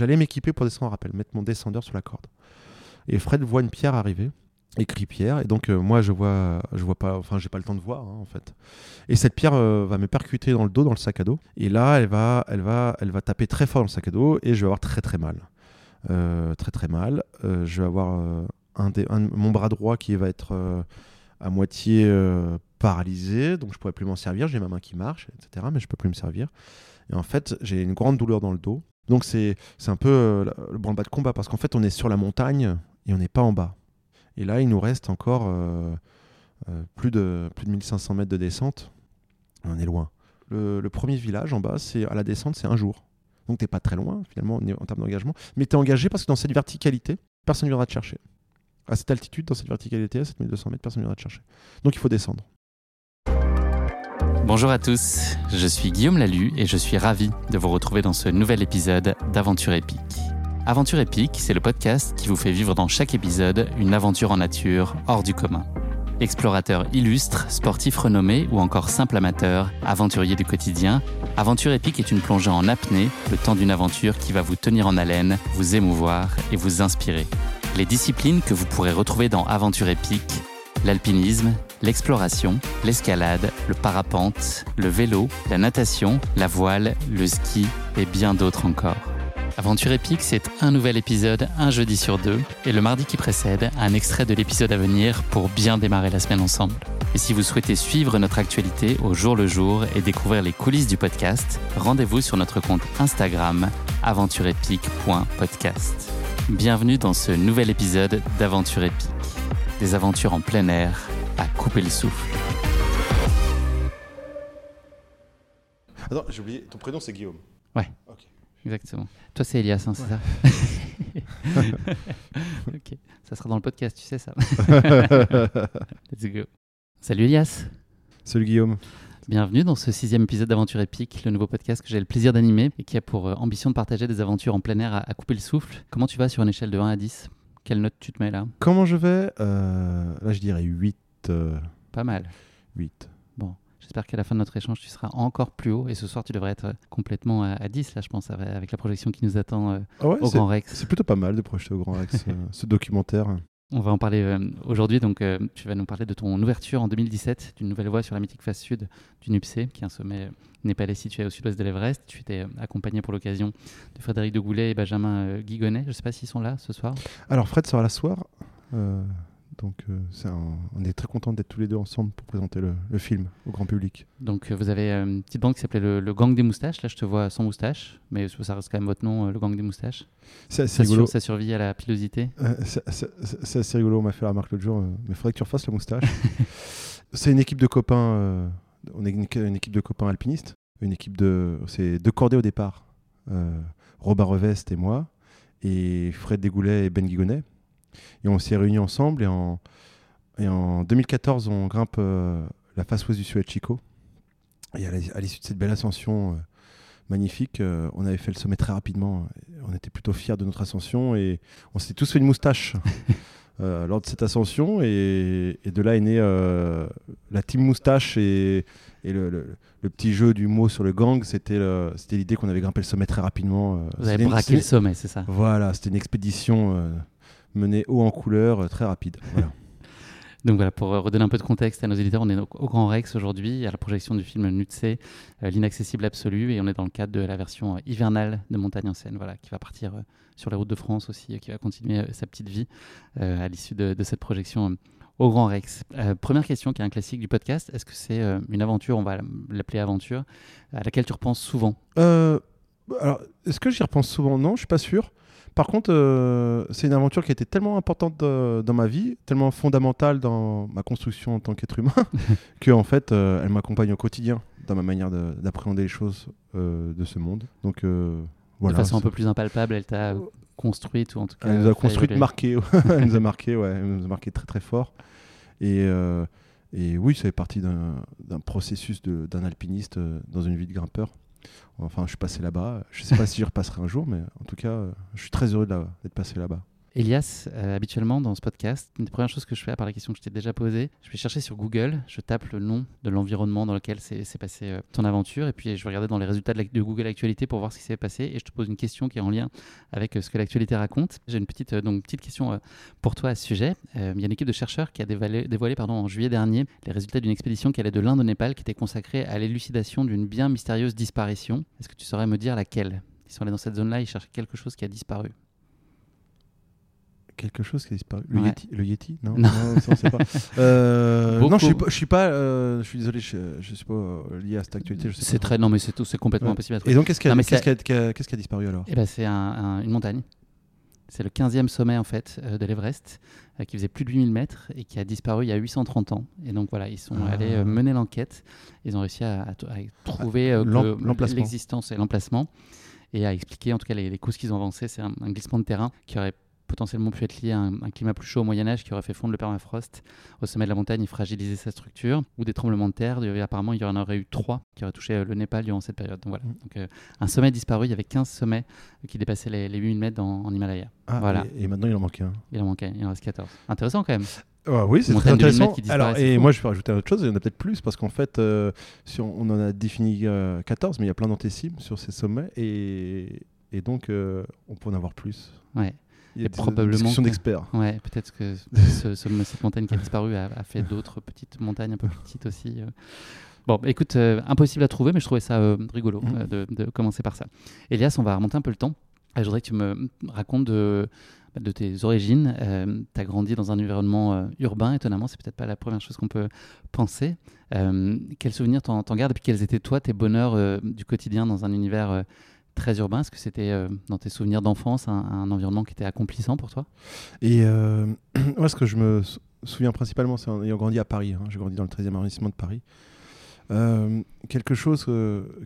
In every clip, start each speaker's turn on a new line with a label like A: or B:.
A: j'allais m'équiper pour descendre en rappel, mettre mon descendeur sur la corde. Et Fred voit une pierre arriver, écrit pierre, et donc euh, moi je vois, je vois pas, enfin j'ai pas le temps de voir hein, en fait. Et cette pierre euh, va me percuter dans le dos, dans le sac à dos, et là elle va, elle va, elle va taper très fort dans le sac à dos, et je vais avoir très très mal, Euh, très très mal. Je vais avoir un mon bras droit qui va être à moitié paralysé, donc je pourrais plus m'en servir. J'ai ma main qui marche, etc., mais je peux plus me servir. Et en fait, j'ai une grande douleur dans le dos. Donc c'est un peu euh, le branle-bas de combat parce qu'en fait, on est sur la montagne et on n'est pas en bas. Et là, il nous reste encore euh, euh, plus, de, plus de 1500 mètres de descente. On est loin. Le, premier village en bas, c'est à la descente, c'est un jour. Donc t'es pas très loin finalement en en termes d'engagement. Mais tu es engagé parce que dans cette verticalité, personne ne viendra te chercher. À cette altitude, dans cette verticalité, à 7200 mètres, personne ne viendra te chercher. Donc il faut descendre.
B: Bonjour à tous, je suis Guillaume Lalu et je suis ravi de vous retrouver dans ce nouvel épisode d'Aventure épique. Aventure épique, c'est le podcast qui vous fait vivre dans chaque épisode une aventure en nature hors du commun. Explorateur illustre, sportif renommé ou encore simple amateur, aventurier du quotidien, Aventure épique est une plongée en apnée, le temps d'une aventure qui va vous tenir en haleine, vous émouvoir et vous inspirer. Les disciplines que vous pourrez retrouver dans Aventure épique l'alpinisme, l'exploration, l'escalade, le parapente, le vélo, la natation, la voile, le ski et bien d'autres encore. Aventure épique, c'est un nouvel épisode un jeudi sur deux et le mardi qui précède, un extrait de l'épisode à venir pour bien démarrer la semaine ensemble. Et si vous souhaitez suivre notre actualité au jour le jour et découvrir les coulisses du podcast, rendez-vous sur notre compte Instagram aventureepique.podcast. Bienvenue dans ce nouvel épisode d'Aventure épique des aventures en plein air à couper le souffle.
A: Attends, j'ai oublié, ton prénom c'est Guillaume.
B: Exactement. Toi, c'est Elias, hein, c'est ça Ok, ça sera dans le podcast, tu sais ça. Let's go. Salut Elias,
A: Salut Guillaume.
B: bienvenue dans ce sixième épisode d'Aventure épique, le nouveau podcast que j'ai le plaisir d'animer et qui a pour euh, ambition de partager des aventures en plein air à, à couper le souffle. Comment tu vas sur une échelle de 1 à 10 Quelle note tu te mets là
A: Comment je vais Euh, Là, je dirais 8. euh,
B: Pas mal.
A: 8.
B: Bon, j'espère qu'à la fin de notre échange, tu seras encore plus haut et ce soir, tu devrais être euh, complètement à, à 10 là, je pense, avec la projection qui nous attend euh,
A: Ah ouais,
B: au Grand Rex.
A: c'est plutôt pas mal de projeter au Grand Rex ce documentaire.
B: On va en parler euh, aujourd'hui. Donc, euh, tu vas nous parler de ton ouverture en 2017 d'une nouvelle voie sur la mythique face sud du Nupsé, qui est un sommet euh, népalais situé au sud-ouest de l'Everest. Tu étais accompagné pour l'occasion de Frédéric de Goulet et Benjamin Guigonnet. Je ne sais pas s'ils sont là ce soir.
A: Alors, Fred sera là ce soir. Donc, euh, un- on est très contents d'être tous les deux ensemble pour présenter le, le film au grand public.
B: Donc, euh, vous avez euh, une petite bande qui s'appelait le, le Gang des Moustaches. Là, je te vois sans moustache, mais ça reste quand même votre nom, le Gang des Moustaches.
A: C'est assez
B: Ça,
A: rigolo.
B: sur- ça survit à la pilosité.
A: C'est- rigolo, on m'a fait la remarque l'autre jour, mais il faudrait que tu refasses la moustache. c'est une équipe de copains, on est une, une équipe de copains alpinistes, une équipe de, c'est deux cordées au départ, Robin Revest et moi, et Fred Desgoulet et Ben Guigonnet. Et on s'est réunis ensemble et en, et en 2014, on grimpe euh, la face ouest du Suez Chico. Et à l'issue de cette belle ascension euh, magnifique, euh, on avait fait le sommet très rapidement. On était plutôt fiers de notre ascension et on s'était tous fait une moustache lors de cette ascension. Et, et de là est née la team moustache et, et le, le- le petit jeu du mot sur le gang. C'était l'idée qu'on avait grimpé le sommet très rapidement.
B: Vous avez
A: une-
B: braqué le sommet, c'est ça?
A: Voilà, c'était une expédition menée haut en couleur, euh, très rapide. Voilà.
B: Donc voilà, pour euh, redonner un peu de contexte à nos éditeurs, on est au, Grand Rex aujourd'hui, à la projection du film Nutse, euh, l'inaccessible absolu, et on est dans le cadre de la version euh, hivernale de Montagne en scène, voilà, qui va partir euh, sur les routes de France aussi, qui va continuer sa petite vie à l'issue de, de cette projection au Grand Rex. Euh, première question, qui est un classique du podcast, est-ce que c'est euh, une aventure, on va l'appeler aventure, à laquelle tu repenses souvent?
A: Euh, alors, est-ce que j'y repense souvent? Non, je suis pas sûr. Par contre, euh, c'est une aventure qui a été tellement importante euh, dans ma vie, tellement fondamentale dans ma construction en tant qu'être humain, que en fait, euh, elle m'accompagne au quotidien dans ma manière de- d'appréhender les choses euh, de ce monde. Donc voilà.
B: De façon un peu plus impalpable, elle t'a construite, ou en tout cas...
A: Elle nous a construite, marquée. elle nous a marqué, ouais. Elle nous a marqué très très fort. Et, et oui, ça fait partie d'un processus d'un alpiniste dans une vie de grimpeur. Enfin, je suis passé là-bas. Je sais pas si j'y repasserai un jour, mais en tout cas, euh, je suis très heureux d'être passé là-bas.
B: Elias, euh, habituellement dans ce podcast, une des premières choses que je fais, à part la question que je t'ai déjà posée, je vais chercher sur Google, je tape le nom de l'environnement dans lequel s'est passé euh, ton aventure, et puis je vais regarder dans les résultats de, Google Actualité pour voir ce qui s'est passé, et je te pose une question qui est en lien avec euh, ce que l'actualité raconte. J'ai une petite, question pour toi à ce sujet. Il y a une équipe de chercheurs qui a dévoilé, pardon, en juillet dernier les résultats d'une expédition qui allait de l'Inde au Népal, qui était consacrée à l'élucidation d'une bien mystérieuse disparition. Est-ce que tu saurais me dire laquelle? Ils sont allés dans cette zone-là, ils cherchaient quelque chose qui a disparu
A: quelque chose qui a disparu. Le,
B: Ouais.
A: Yeti, le Yeti Non,
B: Non.
A: ça, on sait pas. Euh, non, je suis pas, je suis pas, euh, je suis désolé, je, je suis pas euh, lié à cette actualité.
B: C'est très, non mais c'est tout, c'est complètement
A: Ouais.
B: impossible à trouver.
A: Et donc, qu'est-ce qui a,
B: Non, c'est-
A: qui a- qui a- a disparu alors?
B: Eh ben, c'est un- un- une montagne. C'est le 15e sommet en fait euh, de l'Everest qui faisait plus de 8000 mètres et qui a disparu il y a 830 ans. Et donc voilà, ils sont
A: Ah.
B: allés euh, mener l'enquête. Ils ont réussi à, à t- à trouver
A: l'emplacement.
B: l'existence et l'emplacement et à expliquer en tout cas les, les causes qu'ils ont avancées. C'est un, un glissement de terrain qui aurait potentiellement pu être lié à un, un climat plus chaud au Moyen Âge qui aurait fait fondre le permafrost au sommet de la montagne et fragilisé sa structure, ou des tremblements de terre. Apparemment, il y en aurait eu trois qui auraient touché euh, le Népal durant cette période. Donc voilà.
A: Mm.
B: Donc, euh, un sommet disparu, il y avait 15 sommets qui dépassaient les, les 8000 mètres dans- en Himalaya.
A: Ah,
B: voilà.
A: Et, et maintenant, il en manque un.
B: Il en manquait, il en reste 14. Intéressant quand même.
A: Ah oui, c'est très intéressant. Alors, et moi, je vais rajouter autre chose. Il y en a peut-être plus parce qu'en fait, euh, si on, on en a défini euh, 14, mais il y a plein d'antécimes sur ces sommets et, et donc euh, on peut en avoir plus.
B: Ouais.
A: Il y a des
B: probablement
A: d'experts.
B: Ouais, peut-être que ce- ce- cette montagne qui a disparu a, a fait d'autres petites montagnes un peu plus petites aussi. euh. Bon, bah, écoute, euh, impossible à trouver, mais je trouvais ça euh, rigolo euh, de, de commencer par ça. Elias, on va remonter un peu le temps. Je voudrais que tu me racontes de, de tes origines. tu as grandi dans un environnement urbain, étonnamment, c'est peut-être pas la première chose qu'on peut penser. Quels souvenirs t'en gardes? Et puis quels étaient, toi, tes bonheurs du quotidien dans un univers très urbain Est-ce que c'était, euh, dans tes souvenirs d'enfance, un, environnement qui était accomplissant pour toi?
A: Et euh, moi, ce que je me sou- souviens principalement, c'est en ayant grandi à Paris. hein. J'ai grandi dans le 13e arrondissement de Paris. Euh, quelque chose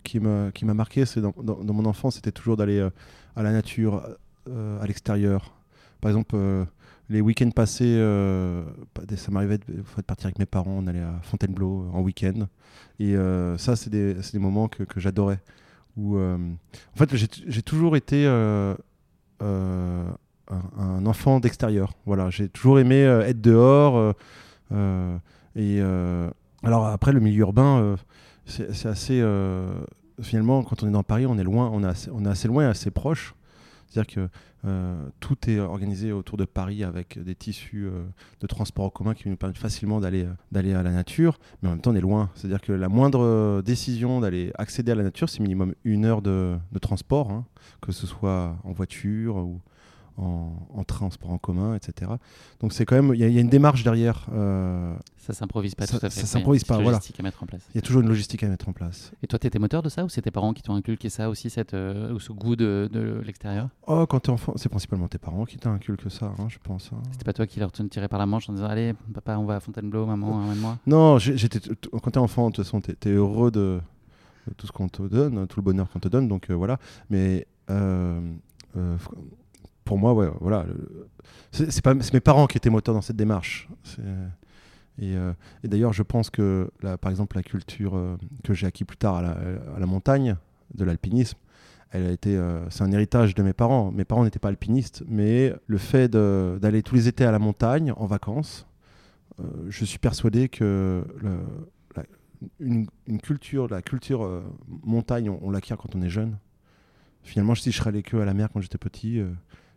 A: qui m'a qui m'a marqué, dans, mon enfance, c'était toujours d'aller à la nature, à l'extérieur. Par exemple, les week-ends passés, pas des- ça m'arrivait de, partir avec mes parents, on allait à Fontainebleau en week-end. Et ça, c'est des, des moments que j'adorais. Où, euh, en fait, j'ai toujours été euh, euh, un, enfant d'extérieur. Voilà, j'ai toujours aimé être dehors. et alors après, le milieu urbain, c'est assez. finalement, quand on est dans Paris, on est loin, on est assez, on est assez loin et assez proche. C'est-à-dire que euh, tout est organisé autour de Paris avec des tissus euh, de transport en commun qui nous permettent facilement d'aller euh, d'aller à la nature, mais en même temps on est loin. C'est-à-dire que la moindre décision d'aller accéder à la nature, c'est minimum une heure de, de transport, hein, que ce soit en voiture ou en, en transport en commun, etc. Donc c'est quand même, il y, a- il y a une démarche derrière. euh,
B: Ça s'improvise pas
A: Ça-
B: tout à fait.
A: ça
B: quoi. Il y a
A: s'improvise pas, voilà.
B: logistique à mettre en place.
A: Il y a toujours une logistique à mettre en place.
B: Et toi, tu étais moteur de ça ou c'est tes parents qui t'ont inculqué ça aussi, cette, euh, ce goût de, de l'extérieur?
A: Oh, quand t'es enfant, c'est principalement tes parents qui t'inculquent ça, hein, je pense. hein.
B: C'était pas toi qui leur tirais par la manche en disant Allez, papa, on va à Fontainebleau, maman, emmène-moi
A: Non, j'ai- j'étais t- t- quand t'es enfant, de toute façon, t'es es heureux de, tout ce qu'on te donne, tout le bonheur qu'on te donne, donc euh, voilà. Mais euh, euh, pour moi, ouais, voilà, c'est mes parents qui étaient moteurs dans cette démarche. Euh, et d'ailleurs, je pense que, par exemple, la culture euh, que j'ai acquis plus tard à la, montagne, de l'alpinisme, elle a été, euh, c'est un héritage de mes parents. Mes parents n'étaient pas alpinistes, mais le fait d'aller tous les étés à la montagne en vacances, je suis persuadé que la- une, culture, la culture montagne, on, l'acquiert quand on est jeune. Finalement, si je serais allé que à la mer quand j'étais petit,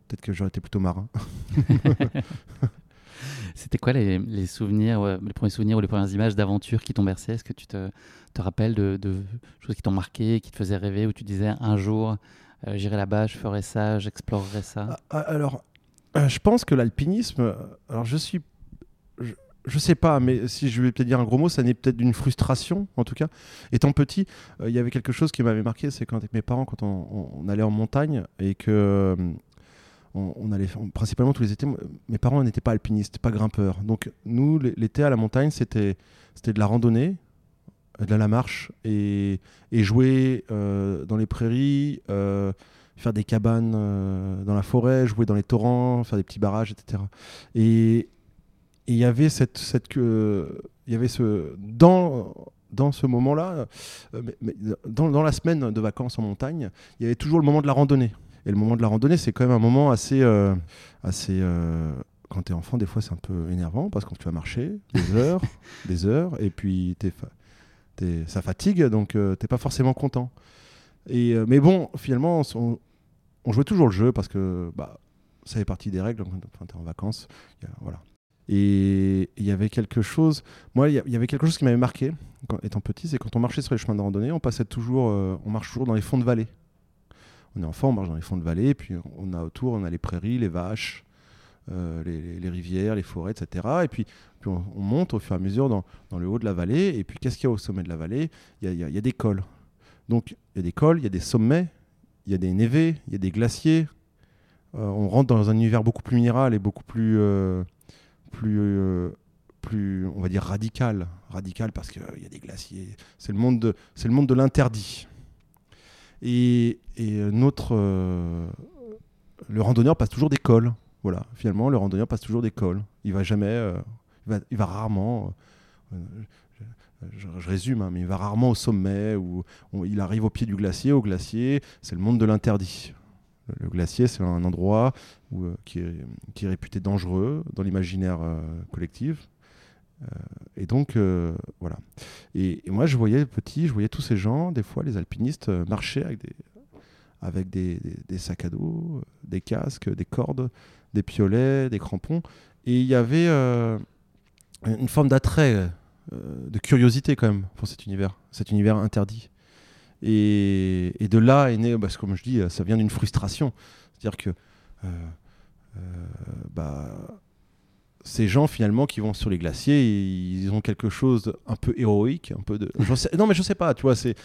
A: peut-être que j'aurais été plutôt marin.
B: C'était quoi les, les souvenirs, les premiers souvenirs ou les premières images d'aventure qui t'ont bercé? Est-ce que tu te, te rappelles de, de choses qui t'ont marqué, qui te faisaient rêver, où tu disais un jour, euh, j'irai là-bas, je ferai ça, j'explorerai ça?
A: Ah, ah, Alors, euh, je pense que l'alpinisme, alors je suis, je, je sais pas, mais si je vais peut-être dire un gros mot, ça n'est peut-être d'une frustration, en tout cas. Étant petit, euh, il y avait quelque chose qui m'avait marqué, c'est quand avec mes parents, quand on, allait en montagne et que on, allait, principalement tous les étés, mes parents n'étaient pas alpinistes, pas grimpeurs. Donc nous, l'été à la montagne, c'était, c'était de la randonnée, euh, de la marche et, jouer euh, dans les prairies. euh, faire des cabanes dans la forêt, jouer dans les torrents, faire des petits barrages, etc. Et il y avait cette, cette que, il y avait ce dans dans ce moment-là, dans, dans la semaine de vacances en montagne, il y avait toujours le moment de la randonnée. Et le moment de la randonnée, c'est quand même un moment assez. euh, assez euh, quand tu es enfant, des fois, c'est un peu énervant parce que tu vas marcher des heures, des heures, et puis t'es fa- t'es- ça fatigue, donc euh, t'es pas forcément content. Et, mais bon, finalement, on, on jouait toujours le jeu parce que bah, ça fait partie des règles. Quand tu es en vacances, il y a- voilà. Et il y avait quelque chose. Moi, il y avait quelque chose qui m'avait marqué quand, étant petit, c'est quand on marchait sur les chemins de randonnée, on passait toujours, euh, on marche toujours dans les fonds de vallée. On est enfant, on marche dans les fonds de vallée, puis on a autour, on a les prairies, les vaches, euh, les, rivières, les forêts, etc. Et puis, puis on, on monte au fur et à mesure dans, le haut de la vallée. Et puis, qu'est-ce qu'il y a au sommet de la vallée? Il y, a, des cols. Donc, il y a des cols, il y a des sommets, il y a des névés, il y a des glaciers. Euh, on rentre dans un univers beaucoup plus minéral et beaucoup plus, euh, plus, plus, on va dire radical, radical parce qu'il y a des glaciers. C'est le monde de l'interdit. Et, euh, notre, euh, le randonneur passe toujours des cols. Voilà, finalement, le randonneur passe toujours des cols. Il va jamais, euh, il, va, rarement. je, résume, hein, mais il va rarement au sommet ou il arrive au pied du glacier. Au glacier, c'est le monde de l'interdit. Le, glacier, c'est un endroit qui, est, réputé dangereux dans l'imaginaire collectif. Euh, et donc, euh, voilà. Et, moi, je voyais petit, je voyais tous ces gens, des fois, les alpinistes, euh, marcher avec des, sacs à dos, des casques, des cordes, des piolets, des crampons. Et il y avait une forme d'attrait, de curiosité quand même pour cet univers, cet univers interdit. Et, de là est né, parce que comme je dis, ça vient d'une frustration. C'est-à-dire que bah, ces gens finalement qui vont sur les glaciers, ils ont quelque chose un peu héroïque, un peu de. sais- non mais je sais pas, tu vois. C'est.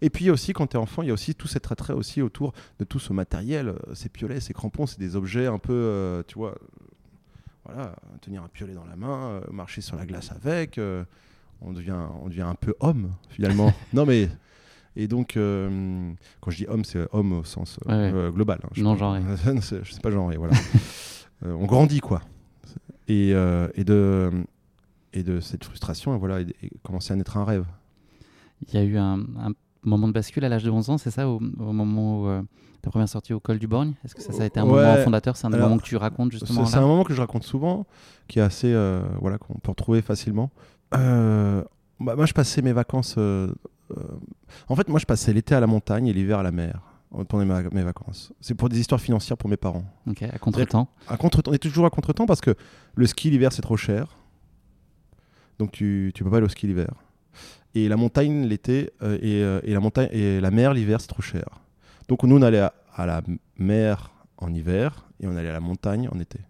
A: Et puis aussi quand tu es enfant, il y a aussi tout cet attrait aussi autour de tout ce matériel, euh, ces piolets, ces crampons, c'est des objets un peu, euh, tu vois. Voilà, tenir un piolet dans la main, euh, marcher sur la glace avec, euh, on devient, on devient un peu homme finalement. non mais. Et donc, quand je dis homme, c'est homme au sens
B: Ouais, ouais.
A: global. hein, je
B: Non.
A: C'est- je sais pas genré, voilà. Euh, on grandit, quoi. Et, euh, et, de, et de cette frustration, et voilà, et, et commencer à naître un rêve.
B: Il y a eu un, un moment de bascule à l'âge de 11 ans, c'est ça, au, au moment où euh, ta première sortie au col du Borgne? Est-ce que ça, ça a été un
A: Ouais.
B: moment fondateur? C'est un
A: Alors,
B: moment que tu racontes justement
A: c'est un moment que je raconte souvent, qui est assez, euh, voilà, qu'on peut retrouver facilement. Euh, bah, moi, je passais mes vacances. en fait, moi, je passais l'été à la montagne et l'hiver à la mer pendant mes, mes vacances. C'est pour des histoires financières pour mes parents.
B: Ok, à contre-temps.
A: À contre on est toujours à contre-temps parce que le ski l'hiver c'est trop cher. Donc tu, tu peux pas aller au ski l'hiver. Et la montagne l'été euh, et, euh, et la montagne et la mer l'hiver c'est trop cher. Donc nous on allait à, à la mer en hiver et on allait à la montagne en été.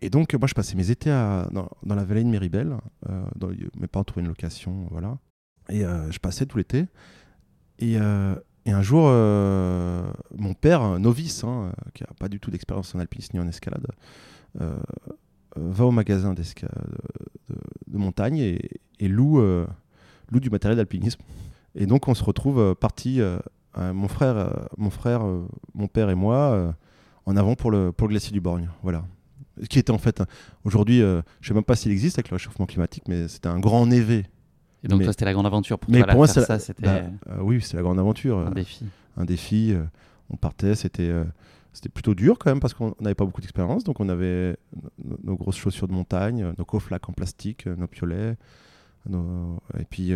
A: Et donc moi je passais mes étés à- dans, dans la vallée de Méribel. Euh, dans- mes parents trouvaient une location, voilà. Et euh, je passais tout l'été. Et, euh, et un jour, euh, mon père, novice, hein, euh, qui n'a pas du tout d'expérience en alpinisme ni en escalade, euh, va au magasin de, montagne et, loue, du matériel d'alpinisme. Et donc on se retrouve euh, mon frère, mon, frère mon père et moi, en avant pour le, glacier du Borgne. Voilà. Ce Qui était en fait, aujourd'hui, je ne sais même pas s'il existe avec le réchauffement climatique, mais c'était un grand névé.
B: Et donc
A: mais-
B: toi, c'était la grande aventure pour
A: mais
B: toi.
A: pour moi,
B: faire ça, c'était
A: bah, euh, oui, c'était la grande aventure.
B: un
A: euh,
B: défi.
A: un défi. euh, on partait, c'était euh, c'était plutôt dur quand même parce qu'on n'avait pas beaucoup d'expérience. Donc on avait nos, nos grosses chaussures de montagne, nos cofflacs en plastique, nos piolets, nos- et puis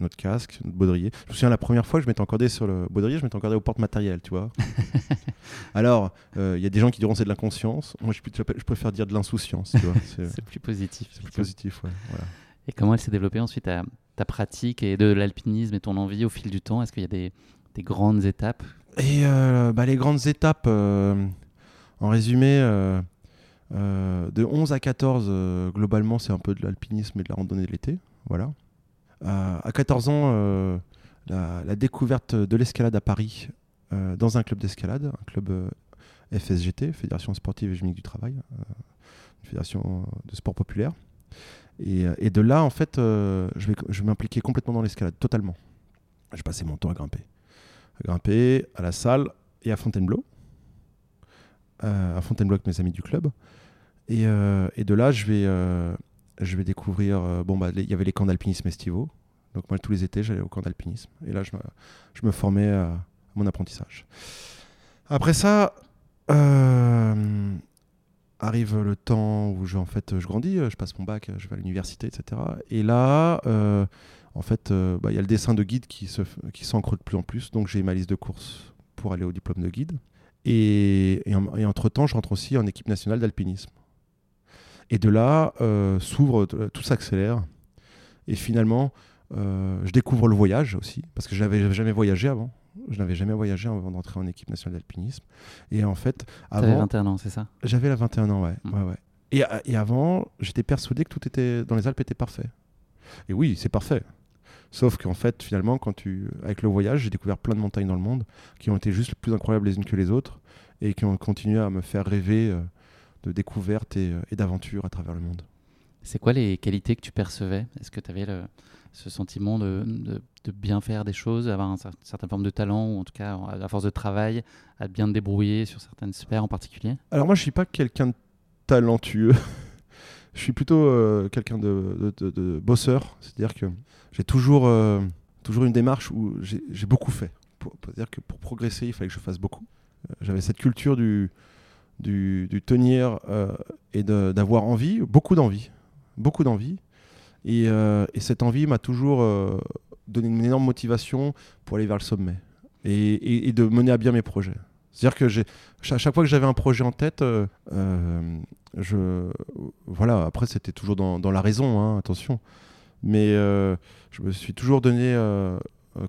A: notre casque, notre baudrier. Je me souviens la première fois que je m'étais encordé sur le baudrier, je m'étais encordé au porte-matériel, tu vois. Alors, euh, il y a des gens qui diront c'est de l'inconscience. Moi, je, je préfère dire de l'insouciance, tu vois. C'est
B: plus positif.
A: c'est plus positif, ouais. Voilà.
B: Et comment elle s'est développée ensuite ta, ta pratique et de l'alpinisme et ton envie au fil du temps? Est-ce qu'il y a des, des grandes étapes?
A: Et euh, bah, les grandes étapes, euh, en résumé, euh, de 11 à 14, euh, globalement, c'est un peu de l'alpinisme et de la randonnée de l'été. Voilà. À 14 ans, la, découverte de l'escalade à Paris dans un club d'escalade, un club FSGT, Fédération Sportive et Génique du Travail, une fédération de sport populaire. Et, euh, et de là, en fait, euh, je vais, m'impliquer complètement dans l'escalade, totalement. Je passais mon temps à grimper à grimper à la salle et à Fontainebleau. Euh, à Fontainebleau avec mes amis du club. Et, de là, je vais, je vais découvrir. bon, bah, il y avait les camps d'alpinisme estivaux. Donc, moi, tous les étés, j'allais au camp d'alpinisme. Et là, je me, je me formais à mon apprentissage. Après ça, arrive le temps où je, en fait, je grandis, je passe mon bac, je vais à l'université, etc. Et là, euh, en fait, euh, bah, il y a le dessin de guide qui s'ancre de plus en plus. Donc j'ai ma liste de courses pour aller au diplôme de guide. Et, et, en- et entre-temps, je rentre aussi en équipe nationale d'alpinisme. Et de là, euh, s'ouvre, tout s'accélère. Et finalement, je découvre le voyage aussi, parce que je n'avais jamais voyagé avant. Je n'avais jamais voyagé avant d'entrer en équipe nationale d'alpinisme. Et en fait, avant,
B: 21 ans, c'est ça?
A: J'avais la 21 ans, ouais.
B: Mm.
A: ouais, ouais. Et, et avant, j'étais persuadé que tout était dans les Alpes était parfait. Et oui, c'est parfait. Sauf qu'en fait, finalement, quand tu, avec le voyage, j'ai découvert plein de montagnes dans le monde qui ont été juste plus incroyables les unes que les autres et qui ont continué à me faire rêver euh, de découvertes et, euh, et d'aventures à travers le monde.
B: C'est quoi les qualités que tu percevais? Est-ce que tu avais le- ce sentiment de, bien faire des choses, d'avoir une cer- certaine forme de talent, ou en tout cas, à force de travail, à bien te débrouiller sur certaines sphères en particulier?
A: Alors moi, je suis pas quelqu'un de talentueux. je suis plutôt euh, quelqu'un de, bosseur. C'est-à-dire que j'ai toujours, euh, toujours une démarche où j'ai beaucoup fait. C'est-à-dire que pour progresser, il fallait que je fasse beaucoup. Euh, J'avais cette culture du, tenir et d'avoir envie, beaucoup d'envie. Beaucoup d'envie. Et, euh, et cette envie m'a toujours euh, donné une énorme motivation pour aller vers le sommet et, et- et de mener à bien mes projets. C'est-à-dire que à chaque fois que j'avais un projet en tête, euh, je, voilà, après c'était toujours dans, dans la raison, hein, attention, mais je me suis toujours donné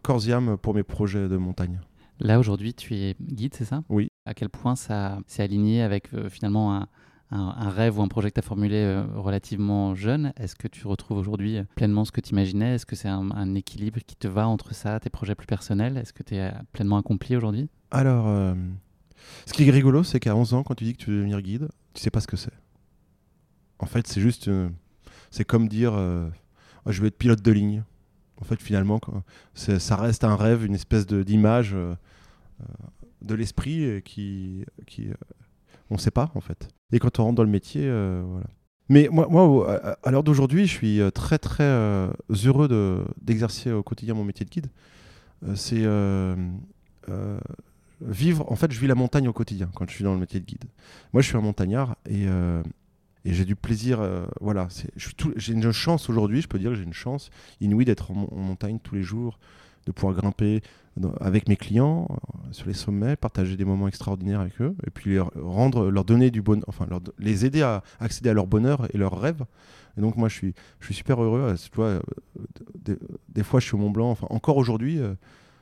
A: corps et âme pour mes projets de montagne.
B: Là, aujourd'hui, tu es guide, c'est ça?
A: Oui.
B: À quel point ça s'est aligné avec finalement un, un- rêve ou un projet que tu as formulé euh, relativement jeune Est-ce que tu retrouves aujourd'hui euh, pleinement ce que tu imaginais Est-ce que c'est un, équilibre qui te va entre ça, tes projets plus personnels? Est-ce que tu es pleinement accompli aujourd'hui?
A: Alors, euh, ce qui est rigolo, c'est qu'à 11 ans, quand tu dis que tu veux devenir guide, tu sais pas ce que c'est. En fait, c'est juste, euh, c'est comme dire, euh, je veux être pilote de ligne. En fait, finalement, ça reste un rêve, une espèce d'image euh, euh, de l'esprit euh, qui, qui euh, on sait pas en fait. Et quand on rentre dans le métier, euh, voilà. Mais moi, à, l'heure d'aujourd'hui, je suis euh, très très euh, heureux de- d'exercer au quotidien mon métier de guide. C'est vivre. En fait, je vis la montagne au quotidien quand je suis dans le métier de guide. Moi, je suis un montagnard et, j'ai du plaisir. voilà, j'ai une chance aujourd'hui. Je peux dire que j'ai une chance inouïe d'être en montagne tous les jours, de pouvoir grimper avec mes clients euh, sur les sommets, partager des moments extraordinaires avec eux, et puis leur rendre, leur donner du bonheur, enfin les aider à accéder à leur bonheur et leurs rêves. Et donc moi, je suis, je suis super heureux. euh, euh, des, des fois, je suis au Mont Blanc. Enfin, encore aujourd'hui.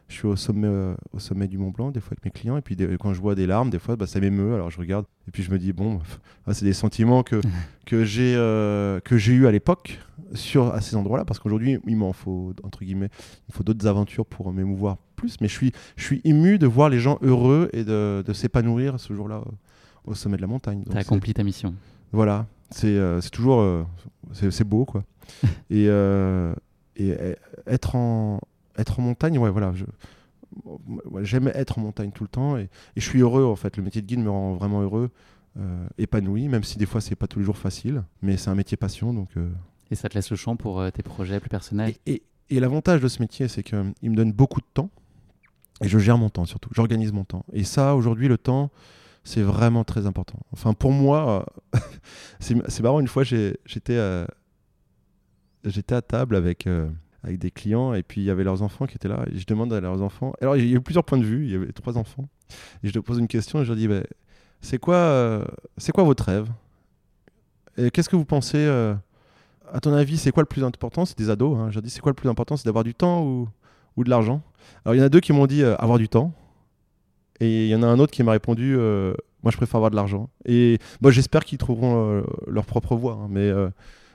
A: Je suis au sommet, euh, au sommet du Mont Blanc, des fois avec mes clients, et puis des- quand je vois des larmes, des fois, bah, ça m'émeut. Alors je regarde, et puis je me dis, bon, pff, ah, c'est des sentiments que, que j'ai euh, que j'ai eu à l'époque sur à ces endroits-là, parce qu'aujourd'hui, il m'en faut, entre guillemets, il faut d'autres aventures pour m'émouvoir plus, mais je suis, je suis ému de voir les gens heureux et de, de s'épanouir ce jour-là euh, au sommet de la montagne.
B: Tu as accompli ta mission.
A: voilà, c'est euh, c'est toujours euh, c'est beau quoi. et et être en être en montagne, ouais voilà, je j'aime être en montagne tout le temps et, et je suis heureux en fait. Le métier de guide me rend vraiment heureux, euh, épanoui, même si des fois c'est pas tous les jours facile, mais c'est un métier passion donc. euh,
B: Et ça te laisse le champ pour euh, tes projets plus personnels?
A: et, et- et l'avantage de ce métier, c'est qu'il me donne beaucoup de temps et je gère mon temps surtout. J'organise mon temps. Et ça, aujourd'hui, le temps, c'est vraiment très important. Enfin, pour moi, c'est marrant. Une fois, j'étais j'étais à table avec, avec des clients et puis il y avait leurs enfants qui étaient là. Et je demande à leurs enfants. Alors, il y a eu plusieurs points de vue. Il y avait trois enfants. Et je leur pose une question et je leur dis bah, c'est quoi, euh, c'est quoi votre rêve? Et qu'est-ce que vous pensez euh, à ton avis, c'est quoi le plus important? C'est des ados. Hein. Je leur dis, c'est quoi le plus important? C'est d'avoir du temps ou, ou de l'argent? Alors, il y en a deux qui m'ont dit euh, avoir du temps. Et il y en a un autre qui m'a répondu, moi, je préfère avoir de l'argent. Et moi, j'espère qu'ils trouveront leur propre voie. hein. Mais,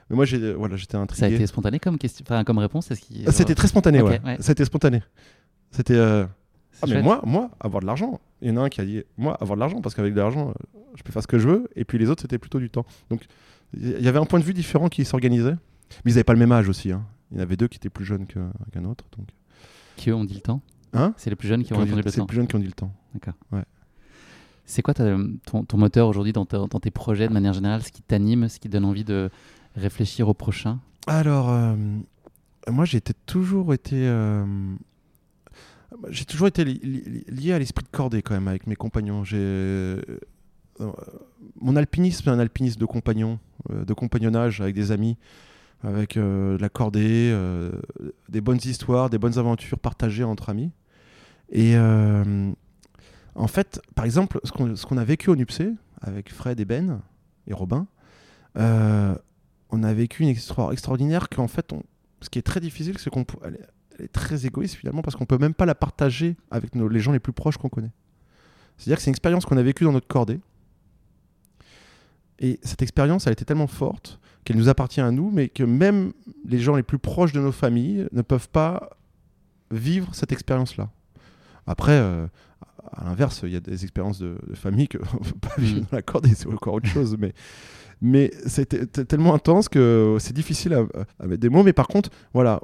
A: mais moi, j'ai, voilà, j'étais
B: Ça a
A: intrigué.
B: été spontané comme, question, enfin, comme réponse
A: Ah, C'était très spontané,
B: Ok,
A: ouais.
B: ouais.
A: C'était spontané. C'était. euh, ah, mais
B: chouette.
A: moi, moi, avoir de l'argent. Il y en a un qui a dit, moi, avoir de l'argent, parce qu'avec de l'argent, euh, je peux faire ce que je veux. Et puis les autres, c'était plutôt du temps. Donc, il y avait un point de vue différent qui s'organisait. Mais ils n'avaient pas le même âge aussi. hein. Il y en avait deux qui étaient plus jeunes qu'un autre. Donc.
B: Qui eux ont dit le temps
A: Hein?
B: C'est les plus jeunes qui ont
A: Qui ont dit-
B: le
A: C'est les
B: temps.
A: plus jeunes qui ont dit le temps.
B: C'est quoi ton, ton moteur aujourd'hui dans, dans tes projets de manière générale? Ce qui t'anime, ce qui te donne envie de réfléchir au prochain?
A: Alors, euh, moi, j'ai été- toujours été. euh, j'ai toujours été li- li- lié à l'esprit de cordée quand même avec mes compagnons. J'ai euh, mon alpinisme, c'est un alpinisme de compagnons, euh, de compagnonnage avec des amis, avec euh, la cordée, euh, des bonnes histoires, des bonnes aventures partagées entre amis. Et euh, en fait, par exemple, ce qu'on a vécu au NUPC avec Fred et Ben et Robin, euh, on a vécu une histoire extraordinaire qu'en fait, on- ce qui est très difficile, c'est qu'on peut- elle est- elle est très égoïste finalement parce qu'on peut même pas la partager avec nos- les gens les plus proches qu'on connaît. C'est-à-dire que c'est une expérience qu'on a vécue dans notre cordée. Et cette expérience, elle était tellement forte qu'elle nous appartient à nous, mais que même les gens les plus proches de nos familles ne peuvent pas vivre cette expérience-là. Après, euh, à l'inverse, il y a des expériences de, de famille qu'on ne peut pas vivre
B: Mm.
A: dans la cordée, c'est encore autre chose. Mais, mais c'était tellement intense que c'est difficile à, à mettre des mots. Mais par contre, voilà,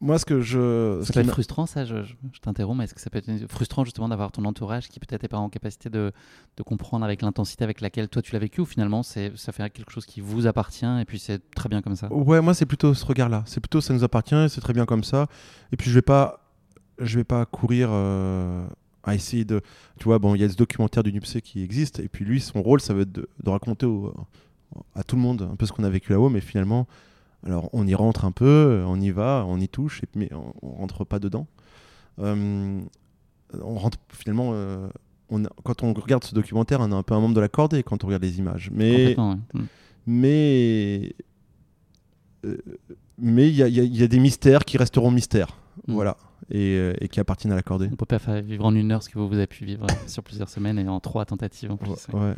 A: moi, ce que je. ce
B: Ça
A: qui
B: peut être frustrant, ça, je, je- je t'interromps, mais est-ce que ça peut être frustrant justement d'avoir ton entourage qui peut-être n'est pas en capacité de, de comprendre avec l'intensité avec laquelle toi tu l'as vécu ou finalement c'est, ça fait quelque chose qui vous appartient et puis c'est très bien comme ça?
A: Ouais, moi c'est plutôt ce regard-là. C'est plutôt ça nous appartient, c'est très bien comme ça. Et puis je vais pas, je vais pas courir euh, à essayer de, tu vois, bon, il y a ce documentaire du NUPC qui existe. Et puis lui, son rôle, ça va être de, de raconter au- à tout le monde un peu ce qu'on a vécu là-haut, mais finalement, alors on y rentre un peu, on y va, on y touche, et, mais on, on rentre pas dedans. Euh, on rentre finalement. euh, on a- quand on regarde ce documentaire, on est un peu un membre de la cordée quand on regarde les images. Mais
B: ouais. Mm.
A: mais euh, mais y, y il y a des mystères qui resteront mystères,
B: Mm.
A: voilà, et, euh, et qui appartiennent à l'accordé.
B: On peut pas faire vivre en une heure ce que vous, vous avez pu vivre sur plusieurs semaines et en trois tentatives en plus. ouais.
A: Ouais.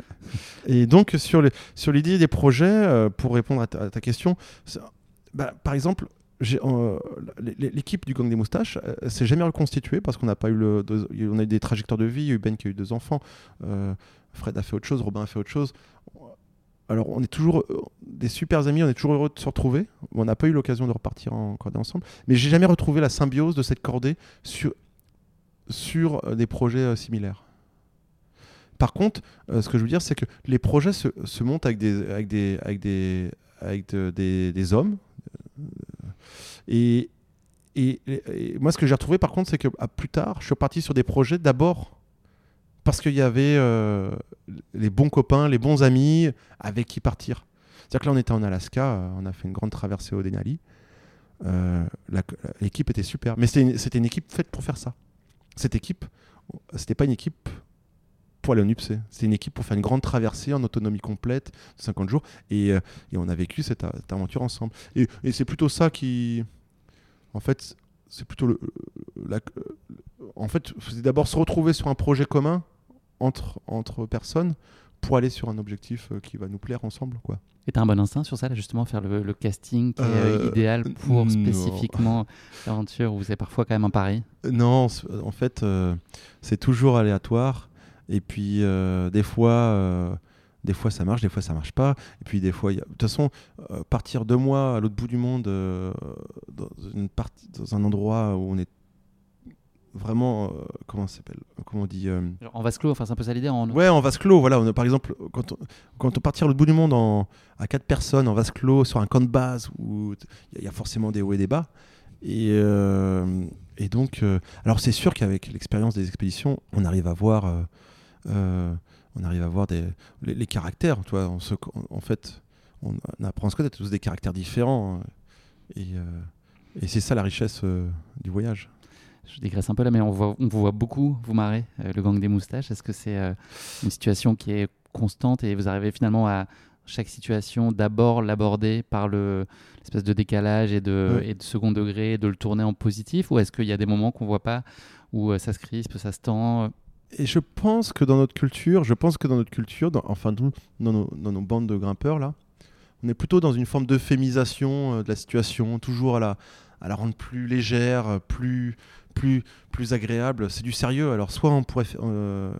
A: Et donc sur les sur l'idée des projets, euh, pour répondre à ta, à ta question, bah, par exemple. euh, L'équipe du Gang des Moustaches euh, s'est jamais reconstituée parce qu'on n'a pas eu le, deux- on a eu des trajectoires de vie. Il y a eu Ben qui a eu deux enfants, euh, Fred a fait autre chose, Robin a fait autre chose. Alors on est toujours euh, des super amis, on est toujours heureux de se retrouver. On n'a pas eu l'occasion de repartir en cordée ensemble, mais j'ai jamais retrouvé la symbiose de cette cordée sur sur euh, des projets euh, similaires. Par contre, ce que je veux dire, c'est que les projets se, se montent avec des, avec des, avec des, avec de- des, des hommes. Et, et, et moi, ce que j'ai retrouvé, par contre, c'est que à plus tard, je suis parti sur des projets d'abord parce qu'il y avait euh, les bons copains, les bons amis avec qui partir. C'est-à-dire que là, on était en Alaska, euh, on a fait une grande traversée au Denali. Euh, L'équipe était super, mais c'était une, équipe faite pour faire ça. Cette équipe, c'était pas une équipe pour aller au NUPC. C'était une équipe pour faire une grande traversée en autonomie complète de 50 jours. Et, on a vécu cette, aventure ensemble. Et c'est plutôt ça qui. En fait, c'est plutôt le. la- en fait, c'est d'abord se retrouver sur un projet commun entre, entre personnes pour aller sur un objectif euh, qui va nous plaire ensemble. Quoi.
B: Et t'as un bon instinct sur ça, là, justement, faire le, le casting qui est euh,
A: Euh,
B: idéal pour
A: non.
B: spécifiquement l'aventure où c'est parfois quand même un pari?
A: Non, en fait, euh, c'est toujours aléatoire. Et puis, euh, des fois, des fois ça marche, des fois ça marche pas. Et puis, des fois, il y a- de toute façon, euh, partir de mois à l'autre bout du monde, euh, dans, une partie, dans un endroit où on est vraiment, euh, comment ça s'appelle, comment on dit, euh,
B: En vase clos, enfin c'est un peu ça l'idée. En...
A: Ouais, en vase clos, voilà. On a, par exemple, quand on, quand on partit à l'autre bout du monde en, à quatre personnes en vase clos sur un camp de base où il y, a forcément des hauts et des bas. Et, euh, et donc, euh, alors c'est sûr qu'avec l'expérience des expéditions, on arrive à voir, euh, euh, on arrive à voir des, les, les caractères. Tu vois, on se- en fait, on, on apprend à se connaître tous des caractères différents. hein. Et, euh, et c'est ça la richesse euh, du voyage.
B: Je dégraisse un peu là, mais on, voit, on vous voit beaucoup vous marrer, euh, le gang des moustaches. Est-ce que c'est une situation qui est constante et vous arrivez finalement à chaque situation d'abord l'aborder par le- l'espèce de décalage et de,
A: Ouais.
B: et de second degré, de le tourner en positif? Ou est-ce qu'il y a des moments qu'on voit pas où ça se crispe, ça se tend
A: Et je pense que dans notre culture, je pense que dans notre culture, dans- enfin dans nos, dans nos bandes de grimpeurs là, on est plutôt dans une forme d'euphémisation euh, de la situation, toujours à la, à la rendre plus légère, euh, plus, plus, plus agréable. C'est du sérieux. Alors soit on pourrait euh,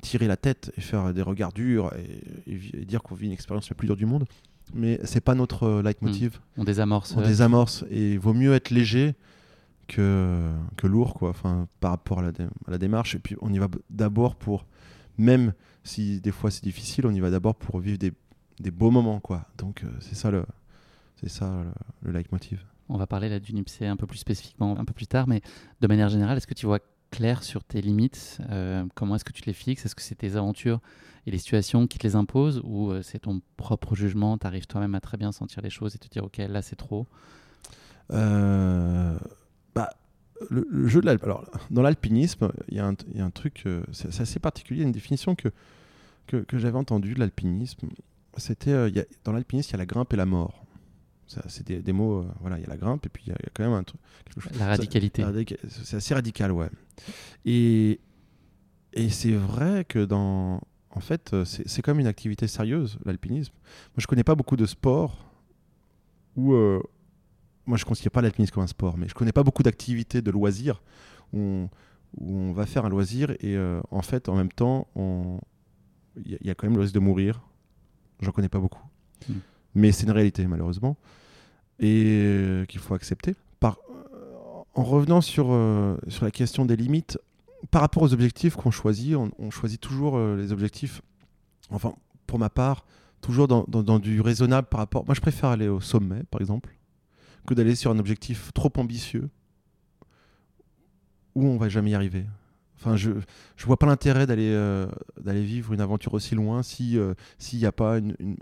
A: tirer la tête et faire des regards durs et, et vi- et dire qu'on vit une expérience la plus dure du monde, mais c'est pas notre leitmotiv.
B: On désamorce
A: On désamorce et il vaut mieux être léger que, que lourd quoi enfin par rapport à la, à la démarche. Et puis on y va d'abord pour même si des fois c'est difficile on y va d'abord pour vivre des, des beaux moments quoi. Donc euh, c'est ça le c'est ça le, le leitmotiv.
B: On va parler là du NIPC un peu plus spécifiquement un peu plus tard, mais de manière générale, est-ce que tu vois clair sur tes limites euh, Comment est-ce que tu les fixes? Est-ce que c'est tes aventures et les situations qui te les imposent? Ou euh, c'est ton propre jugement Tu arrives toi-même à très bien sentir les choses et te dire, OK, là, c'est trop?
A: Euh, bah, le, jeu de Alors, dans l'alpinisme, il y, a un truc, c'est assez particulier, une définition que, que, j'avais entendue de l'alpinisme. C'était, dans l'alpinisme, il y a la grimpe et la mort. C'est des, mots, voilà, il y a la grimpe et puis il y, a quand même un truc.
B: La radicalité.
A: C'est assez radical, ouais. Et, et c'est vrai que dans. En fait, c'est comme une activité sérieuse, l'alpinisme. Moi, je connais pas beaucoup de sports où. Moi, je ne considère pas l'alpinisme comme un sport, mais je connais pas beaucoup d'activités de loisirs où on, où on, va faire un loisir et en fait, en même temps, il y, a quand même le risque de mourir. J'en connais pas beaucoup. Hmm. Mais c'est une réalité, malheureusement et qu'il faut accepter. Par, en revenant sur, euh, sur la question des limites, par rapport aux objectifs qu'on choisit, on, choisit toujours euh, les objectifs, enfin pour ma part, toujours dans, dans, du raisonnable par rapport... Moi je préfère aller au sommet, par exemple, que d'aller sur un objectif trop ambitieux où on va jamais y arriver. Enfin, je ne vois pas l'intérêt d'aller euh, vivre une aventure aussi loin si s'il n'y a pas une, une,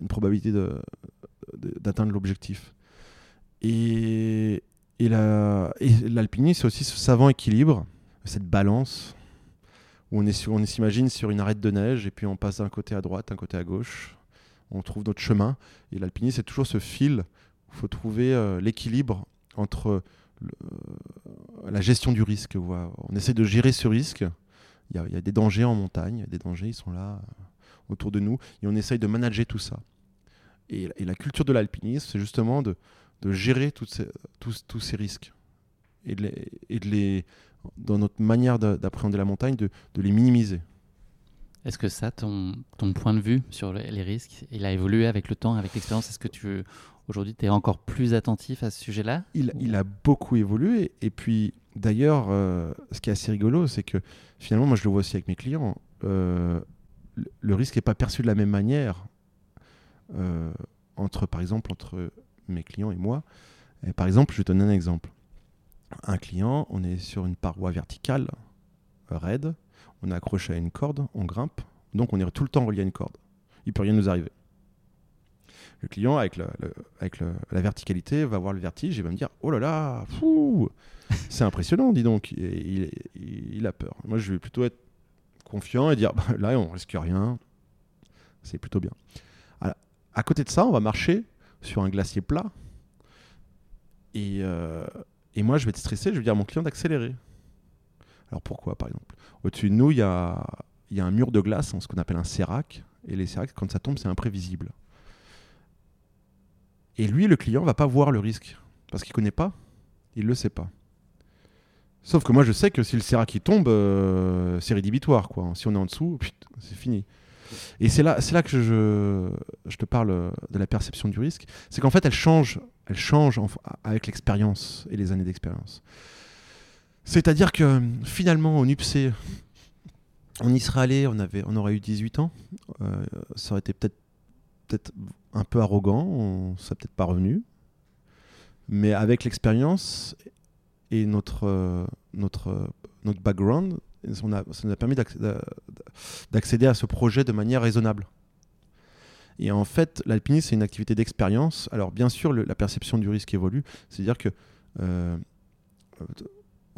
A: une probabilité d'atteindre l'objectif. Et, et l'alpinisme, c'est aussi ce savant équilibre, cette balance, où on, est on s'imagine sur une arête de neige, et puis on passe d'un côté à droite, d'un côté à gauche, on trouve notre chemin. Et l'alpinisme, c'est toujours ce fil faut trouver euh, l'équilibre entre euh, la gestion du risque. On essaie de gérer ce risque. Il y, a, des dangers en montagne, des dangers, ils sont là euh, autour de nous, et on essaye de manager tout ça. Et, la culture de l'alpinisme, c'est justement de, gérer tous, ces risques. Et de, les, dans notre manière d'appréhender la montagne, de, de les minimiser.
B: Est-ce que ça, ton, ton, point de vue sur les risques, il a évolué avec le temps, avec l'expérience? Est-ce que tu aujourd'hui tu es encore plus attentif à ce sujet-là
A: il, il, a beaucoup évolué. Et puis d'ailleurs, euh, ce qui est assez rigolo, c'est que finalement, moi je le vois aussi avec mes clients, euh, le risque n'est pas perçu de la même manière euh, entre, par exemple, entre mes clients et moi. Et par exemple, je vais te donner un exemple. Un client, on est sur une paroi verticale, raide, on est accroché à une corde, on grimpe, donc on est tout le temps relié à une corde. Il peut rien nous arriver. Le client, avec, avec la verticalité, va voir le vertige et va me dire Oh là là, c'est impressionnant, dis donc. il, il, a peur. Moi, je vais plutôt être confiant et dire bah, Là, on risque rien. C'est plutôt bien. À côté de ça, on va marcher sur un glacier plat. Et, euh, et moi, je vais être stressé, je vais dire à mon client d'accélérer. Alors pourquoi, par exemple? Au-dessus de nous, il y a, y a, un mur de glace, ce qu'on appelle un sérac. Et les séracs, quand ça tombe, c'est imprévisible. Et lui, le client, va pas voir le risque. Parce qu'il connaît pas, il le sait pas. Sauf que moi, je sais que si le sérac qui tombe, euh, c'est rédhibitoire. Quoi. Si on est en dessous, c'est fini. Et c'est là, là que je, je, te parle de la perception du risque. C'est qu'en fait, elle change, elle change avec l'expérience et les années d'expérience. C'est-à-dire que finalement, au NUPC, on y serait allé, on, avait, on aurait eu 18 ans. Euh, ça aurait été peut-être peut-être un peu arrogant, on serait peut-être pas revenu. Mais avec l'expérience et notre, euh, notre, notre background, ça nous a permis d'accéder à ce projet de manière raisonnable. Et en fait, l'alpinisme, c'est une activité d'expérience. Alors, bien sûr, la perception du risque évolue. C'est-à-dire que euh,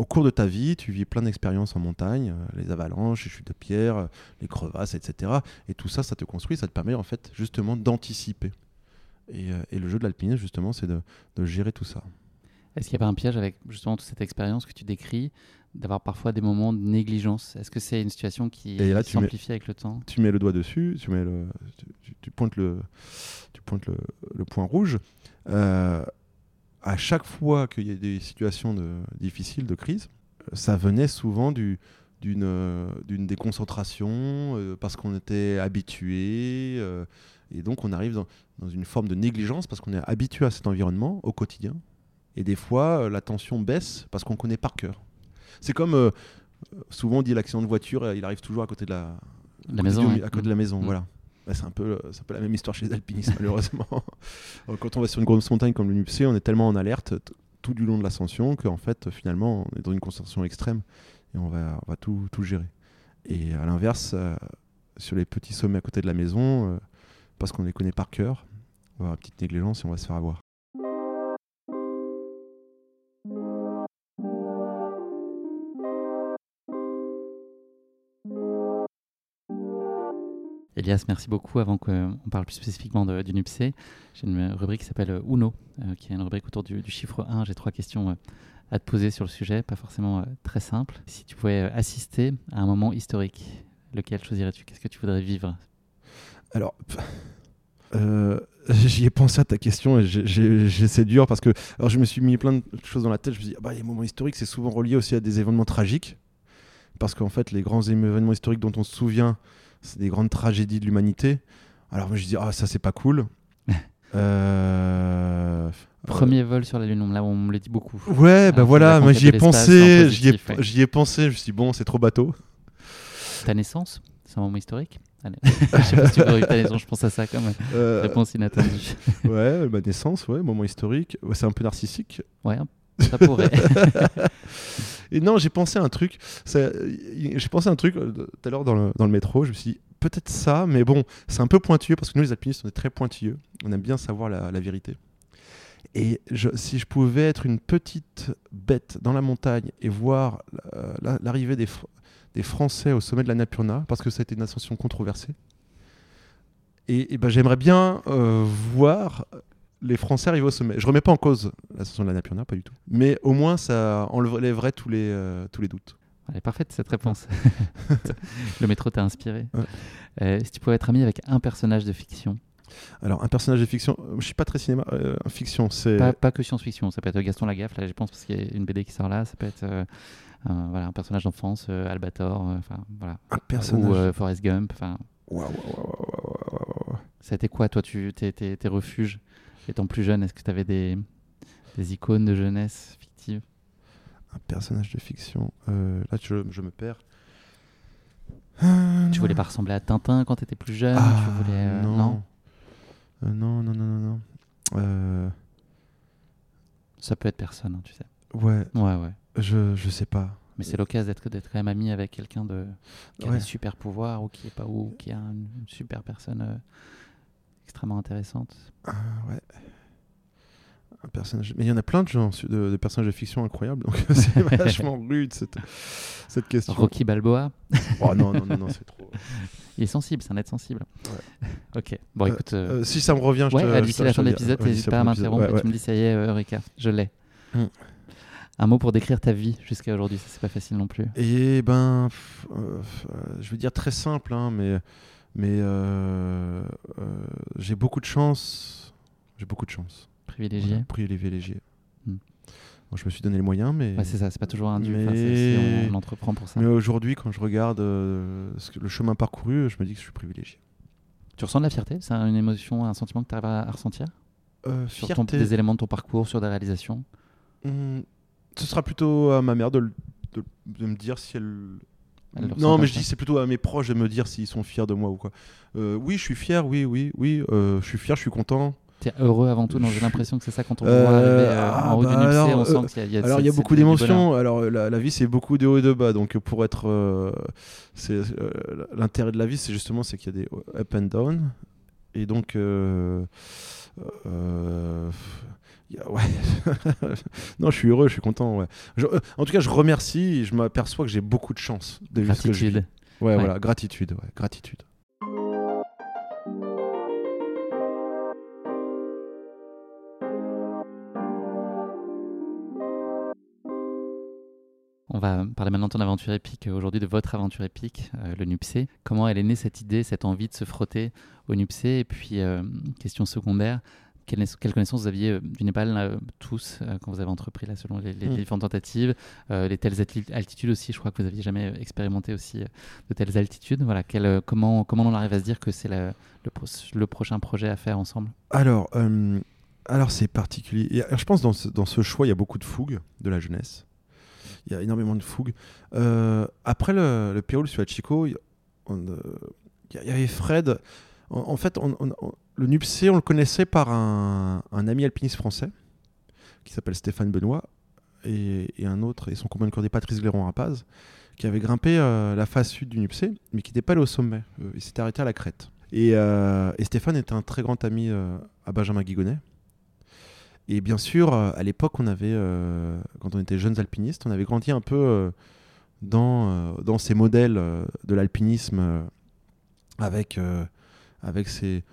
A: au cours de ta vie, tu vis plein d'expériences en montagne, euh, les avalanches, les chutes de pierre, les crevasses, etc. Et tout ça, ça te construit, ça te permet en fait justement d'anticiper. Et, euh, le jeu de l'alpinisme, justement, c'est de, de, gérer tout ça.
B: Est-ce qu'il n'y a pas un piège avec justement toute cette expérience que tu décris d'avoir parfois des moments de négligence? Est-ce que c'est une situation qui s'amplifie avec le temps?
A: Tu mets le doigt dessus, tu, mets le, tu, pointes, le, tu pointes le, le point rouge. Euh, à chaque fois qu'il y a des situations de, difficiles, de crise, ça venait souvent du, d'une, d'une déconcentration euh, parce qu'on était habitué. Euh, et donc on arrive dans, dans, une forme de négligence parce qu'on est habitué à cet environnement au quotidien. Et des fois, la tension baisse parce qu'on connaît par cœur. C'est comme euh, souvent on dit l'accident de voiture, il arrive toujours à côté de la,
B: maison.
A: à côté de la maison, mm. voilà. C'est un, peu, un peu la même histoire chez les alpinistes, malheureusement. Quand on va sur une grosse montagne comme le on est tellement en alerte tout du long de l'ascension qu'en fait, finalement, on est dans une concentration extrême et on va, on va tout, tout gérer. Et à l'inverse, euh, sur les petits sommets à côté de la maison, euh, parce qu'on les connaît par cœur, on va avoir une petite négligence et on va se faire avoir.
B: Elias, merci beaucoup. Avant qu'on parle plus spécifiquement de- du NUPC, j'ai une rubrique qui s'appelle euh, Uno, euh, qui est une rubrique autour du, chiffre 1. J'ai trois questions euh, à te poser sur le sujet, pas forcément très simples. Si tu pouvais assister à un moment historique, lequel choisirais-tu? Qu'est-ce que tu voudrais vivre?
A: Alors, j'y ai pensé à ta question et c'est dur parce que alors je me suis mis plein de choses dans la tête. Je me dit, ah bah, les moments historiques, c'est souvent relié aussi à des événements tragiques. Parce qu'en fait, les grands événements historiques dont on se souvient, c'est des grandes tragédies de l'humanité. Alors, moi, je dis, ah, ça, c'est pas cool. Euh,
B: Premier vol sur la Lune, on- là on me le dit beaucoup.
A: Ouais, bah
B: Alors,
A: voilà, moi j'y ai pensé,
B: en
A: j'y ai,
B: ouais.
A: ai pensé, je me suis dit, bon, c'est trop bateau.
B: Ta naissance C'est un moment historique. Je sais pas si tu peux revivre ta naissance, je pense à ça comme
A: Euh,
B: réponse inattendue.
A: ouais, ma naissance, ouais, moment historique. Ouais, c'est un peu narcissique.
B: Ouais, ça pourrait.
A: Et non, j'ai pensé à un truc. J'ai pensé à un truc euh, tout à l'heure dans le, métro. Je me suis dit, peut-être ça, mais bon, c'est un peu pointilleux parce que nous, les alpinistes, on est très pointilleux. On aime bien savoir la, vérité. Et si je pouvais être une petite bête dans la montagne et voir euh, la- l'arrivée des, Fr- des Français au sommet de la Napurna, parce que ça a été une ascension controversée, et, et ben, j'aimerais bien euh, voir les Français arriver au sommet. Je remets pas en cause l'ascension de la Napurna, pas du tout. Mais au moins, ça enlèverait tous les, euh, tous les doutes.
B: Elle est parfaite cette réponse. le métro t'a inspiré.
A: Ouais.
B: Euh, si tu pouvais être ami avec un personnage de fiction,
A: Alors, un personnage de fiction, euh, je suis pas très cinéma, euh, fiction, c'est.
B: pas, pas que science-fiction, ça peut être Gaston Lagaffe, là je pense parce qu'il y a une BD qui sort là, ça peut être euh, un, voilà, un personnage d'enfance, Albator, enfin voilà,
A: Un personnage.
B: ou Forrest Gump. Enfin,
A: Waouh, waouh, waouh, waouh, waouh, waouh, waouh.
B: ça a été quoi toi, tu, tes, tes, tes refuges? Étant plus jeune Est-ce que tu avais des, des icônes de jeunesse fictives?
A: Un personnage de fiction. Euh, là, je, je me perds. Euh,
B: Tu voulais pas ressembler à Tintin quand tu étais plus jeune
A: Ah,
B: tu voulais, euh,
A: non. Euh, non, non, non, non, non. Euh,
B: Ça peut être personne, hein, tu sais.
A: ouais,
B: Ouais, ouais.
A: je, je sais pas.
B: Mais c'est l'occasion d'être d'être quand même ami avec quelqu'un de qui a
A: Ouais.
B: des super pouvoirs ou qui est pas ou qui a une, super personne euh, extrêmement intéressante.
A: Ah, ouais. Un personnage. Mais il y en a plein de gens, de, de personnages de fiction incroyables. Donc c'est vachement rude cette, cette question.
B: Rocky Balboa,
A: Oh non, non, non, non, c'est trop.
B: il est sensible, c'est un être sensible. ok. Bon,
A: Euh,
B: écoute. euh,
A: Euh, si ça me revient, je
B: ouais,
A: te
B: d'ici la fin de l'épisode, n'hésite pas à m'interrompre et
A: Ouais,
B: tu me dis ça y est, Eureka, je l'ai.
A: Mm.
B: Un mot pour décrire ta vie jusqu'à aujourd'hui, ça c'est pas facile non plus.
A: Et ben, pff, euh, je veux dire très simple, hein, mais, mais euh, euh, j'ai beaucoup de chance. J'ai beaucoup de chance.
B: Privilégié.
A: Voilà, privilégié.
B: Hmm.
A: Bon, je me suis donné les moyens, mais,
B: Ouais, c'est ça, c'est pas toujours un.
A: Mais-
B: Enfin, c'est- si on, on entreprend pour ça.
A: mais aujourd'hui, quand je regarde euh, ce que- le chemin parcouru, je me dis que je suis privilégié.
B: Tu ressens de la fierté? C'est une émotion, un sentiment que tu arrives à, ressentir? Sur ton- des éléments de ton parcours, sur des réalisations?
A: Hmm, ce sera plutôt à ma mère de, le- de- de me dire si elle. Non, mais je dis c'est plutôt à mes proches de me dire s'ils sont fiers de moi ou quoi. Euh, oui, je suis fier, oui, oui, oui, euh, je suis fier, je suis content.
B: T'es heureux avant tout, non J'ai l'impression que c'est ça quand on
A: Euh,
B: voit arriver
A: ah,
B: en haut
A: bah
B: NUPC,
A: alors,
B: on sent qu'il y a, il y a,
A: Alors il y a beaucoup d'émotions. Alors la, la vie c'est beaucoup de hauts et de bas. Donc pour être, c'est l'intérêt de la vie c'est justement c'est qu'il y a des up and down. Et donc ouais. non, je suis heureux, je suis content. Ouais. Je- euh, en tout cas, je remercie. Et je m'aperçois que j'ai beaucoup de chance de vivre ce que je vis.
B: Gratitude.
A: Ouais,
B: Ouais.
A: voilà, gratitude, ouais, gratitude.
B: On va parler maintenant de ton aventure épique, euh, aujourd'hui de votre aventure épique, euh, le NUPC. Comment elle est née cette idée, cette envie de se frotter au NUPC Et puis, euh, question secondaire, quelle, quelle connaissance vous aviez euh, du Népal euh, tous euh, quand vous avez entrepris là, selon les, les
A: Mm.
B: différentes tentatives Les telles altitudes aussi, je crois que vous n'aviez jamais expérimenté aussi de telles altitudes. Voilà, quel, comment, comment on arrive à se dire que c'est le, pro- le prochain projet à faire ensemble?
A: Alors, alors c'est particulier. Et, je pense dans ce, dans ce choix, il y a beaucoup de fougue de la jeunesse. Il y a énormément de fougue. Euh, après le, le Pérou sur Chico, il y avait Fred. En, fait, le NUPC, on le connaissait par un, ami alpiniste français qui s'appelle Stéphane Benoît, et, un autre, et son compagnon de cordée Patrice Gléron-Rapaz, qui avait grimpé euh, la face sud du Nupsé, mais qui n'était pas allé au sommet. Euh, il s'était arrêté à la crête. Et, euh, Stéphane était un très grand ami à Benjamin Guigonnet. Et bien sûr, à l'époque, quand on était jeunes alpinistes, on avait grandi un peu dans, ces modèles de l'alpinisme avec, avec ces,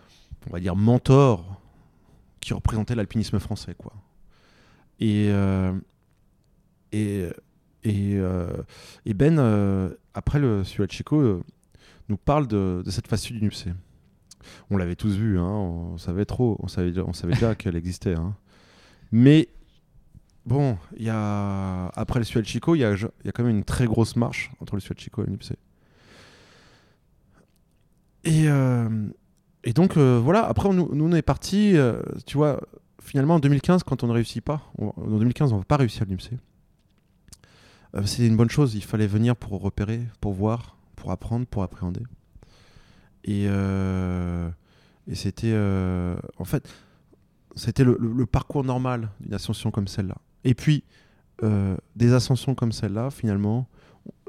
A: on va dire, mentors qui représentaient l'alpinisme français. Quoi. Et, euh, et, et, euh, et Ben, euh, après le Suel Chico, nous parle de, de cette face sud du Nupsé. On l'avait tous vu, hein, on savait trop, on savait, on savait déjà qu'elle existait. hein. Mais bon, il y a, après le Suel Chico, il y a, y a quand même une très grosse marche entre le Suel Chico et le Nupsé. Et, euh, et donc euh, voilà, après nous on est parti, euh, tu vois, finalement en 2015, quand on ne réussit pas, en 2015 on ne va pas réussir Nupsé. Euh, c'est une bonne chose, il fallait venir pour repérer, pour voir, pour apprendre, pour appréhender. Et, c'était en fait c'était le, parcours normal d'une ascension comme celle-là. Et puis des ascensions comme celle-là, finalement,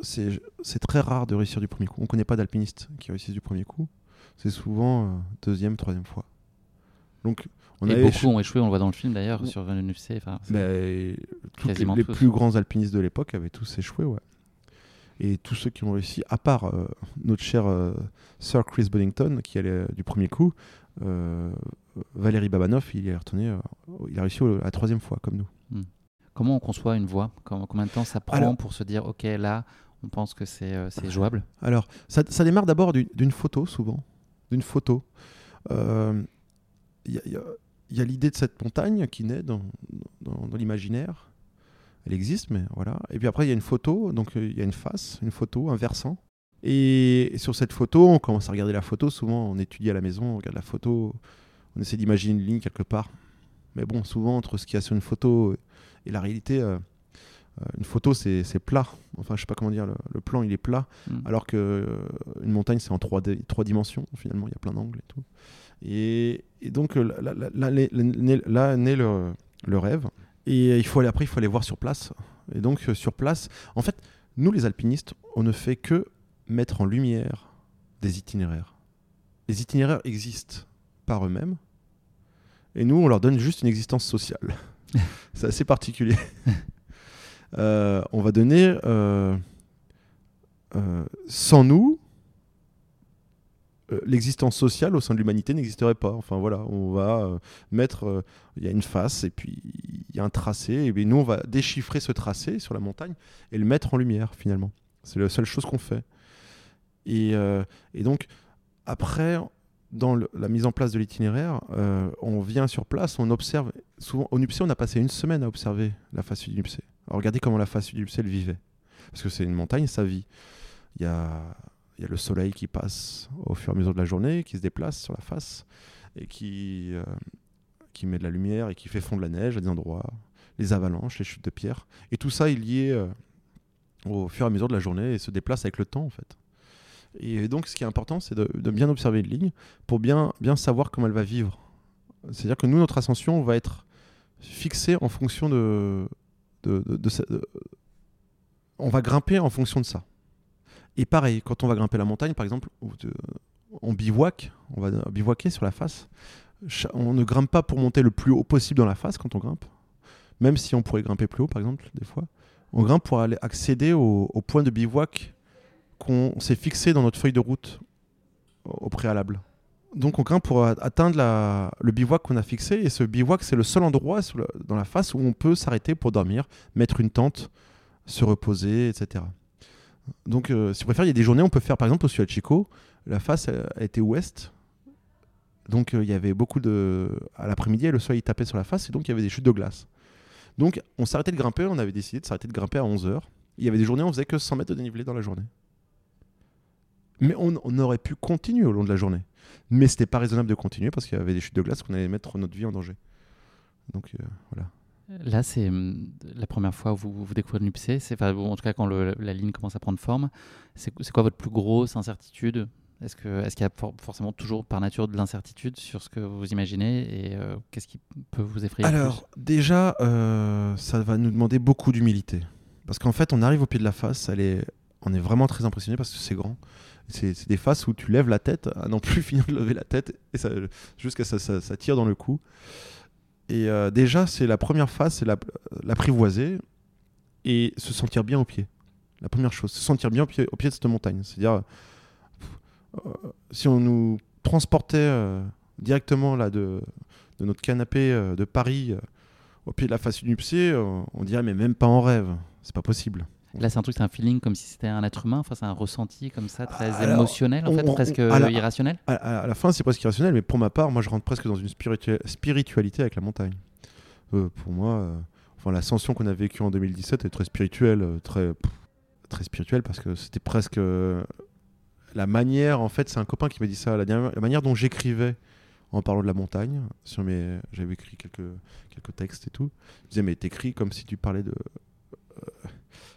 A: c'est très rare de réussir du premier coup. On ne connaît pas d'alpinistes qui réussissent du premier coup. C'est souvent euh, deuxième, troisième fois. Donc on
B: et beaucoup ont échoué, on le voit dans le film d'ailleurs, sur. Enfin, c'est-
A: mais toutes les,
B: tous.
A: plus grands alpinistes de l'époque avaient tous échoué, ouais. Et tous ceux qui ont réussi, à part euh, notre cher euh, Sir Chris Bonington, qui allait du premier coup, Valérie Babanov, il est retourné, il a réussi au- la troisième fois, comme nous.
B: Comment on conçoit une voie Comment- Combien de temps ça prend
A: Alors-
B: pour se dire, ok, là, on pense que c'est euh, jouable?
A: Alors, ça, ça démarre d'abord d'une photo, souvent. D'une photo. Euh, Il y a, il y a- l'idée de cette montagne qui naît dans, dans- dans l'imaginaire. Elle existe, mais voilà. Et puis après, il y a une photo, donc euh, il y a une face, une photo, un versant. Et, sur cette photo, on commence à regarder la photo. Souvent, on étudie à la maison, on regarde la photo, on essaie d'imaginer une ligne quelque part. Mais bon, souvent, entre ce qu'il y a sur une photo et la réalité, euh, euh, une photo, c'est plat. Enfin, je sais pas comment dire, le, le plan, il est plat.
B: Mm.
A: Alors que euh, une montagne, c'est en 3D, trois dimensions, finalement, il y a plein d'angles et tout. Et, et donc, là, là, là, là, naît- là naît le, le rêve. Et il faut aller, après, il faut aller voir sur place. Et donc, euh, sur place, en fait, nous, les alpinistes, on ne fait que mettre en lumière des itinéraires. Les itinéraires existent par eux-mêmes. Et nous, on leur donne juste une existence sociale. c'est assez particulier. Euh, on va donner, euh, euh, sans nous, l'existence sociale au sein de l'humanité n'existerait pas. Enfin voilà, on va mettre, il y a une face et puis il y a un tracé, et bien nous on va déchiffrer ce tracé sur la montagne et le mettre en lumière finalement. C'est la seule chose qu'on fait. Et, et donc après, dans le- la mise en place de l'itinéraire, on vient sur place, on observe. Souvent, au Nupsé, on a passé une semaine à observer la face du Nupsé. Alors, regardez comment la face du elle vivait. Parce que c'est une montagne, ça vit. Il y a, y a le soleil qui passe au fur et à mesure de la journée, qui se déplace sur la face et qui, euh, qui met de la lumière et qui fait fondre la neige à des endroits, les avalanches, les chutes de pierre. Et tout ça est lié euh, au fur et à mesure de la journée et se déplace avec le temps, en fait. Et donc, ce qui est important, c'est de, de bien observer une ligne pour bien, bien savoir comment elle va vivre. C'est-à-dire que nous, notre ascension va être fixée en fonction de. on va grimper en fonction de ça. Et pareil, quand on va grimper la montagne, par exemple, on bivouac, on va bivouaquer sur la face. On ne grimpe pas pour monter le plus haut possible dans la face quand on grimpe, même si on pourrait grimper plus haut, par exemple, des fois. On grimpe pour aller accéder au, point de bivouac qu'on s'est fixé dans notre feuille de route au préalable. Donc on grimpe pour atteindre le bivouac qu'on a fixé et ce bivouac c'est le seul endroit dans la face où on peut s'arrêter pour dormir, mettre une tente, se reposer, etc. Donc euh, si vous préférez, il y a des journées on peut faire par exemple au Suel Chico, la face a été ouest. Donc euh, il y avait beaucoup de... À l'après-midi, le soleil tapait sur la face et donc il y avait des chutes de glace. Donc on s'arrêtait de grimper, on avait décidé de s'arrêter de grimper à 11h. Il y avait des journées on faisait que 100 mètres de dénivelé dans la journée. Mais on aurait pu continuer au long de la journée. Mais c'était pas raisonnable de continuer parce qu'il y avait des chutes de glace qu'on allait mettre notre vie en danger. Donc euh, voilà.
B: Là, c'est hum, la première fois où vous, vous découvrez le. C'est, enfin, en tout cas, quand le- la ligne commence à prendre forme, c'est, quoi votre plus grosse incertitude? Est-ce qu'il y a for- forcément toujours par nature de l'incertitude sur ce que vous imaginez? Et euh, qu'est-ce qui peut vous effrayer
A: Alors, déjà, euh, ça va nous demander beaucoup d'humilité. Parce qu'en fait, on arrive au pied de la face, elle est... on est vraiment très impressionné parce que c'est grand. C'est des faces où tu lèves la tête, à n'en plus finir de lever la tête, jusqu'à ça, ça, ça tire dans le cou. Et euh, déjà, c'est la première phase, c'est la- l'apprivoiser et se sentir bien au pied. La première chose, se sentir bien au pied, au pied de cette montagne. C'est-à-dire, euh, si on nous transportait euh, directement là de, notre canapé de Paris au pied de la face nuptiée, euh, on dirait mais même pas en rêve. C'est pas possible.
B: Là, c'est un truc, c'est un feeling comme si c'était un être humain. Enfin, c'est un ressenti comme ça, très
A: Alors,
B: émotionnel, en
A: on-
B: fait,
A: on-
B: presque
A: à la-
B: irrationnel.
A: À, à- à la fin, c'est presque irrationnel, mais pour ma part, moi, je rentre presque dans une spiritua- spiritualité avec la montagne. Euh, pour moi, euh, enfin, l'ascension qu'on a vécue en 2017 est très spirituelle, euh, très, pff, très spirituelle parce que c'était presque euh, la manière. En fait, c'est un copain qui m'a dit ça, la, dernière- la manière dont j'écrivais en parlant de la montagne. Sur mes, j'avais écrit quelques quelques textes et tout. Il disait mais t'écris comme si tu parlais de euh,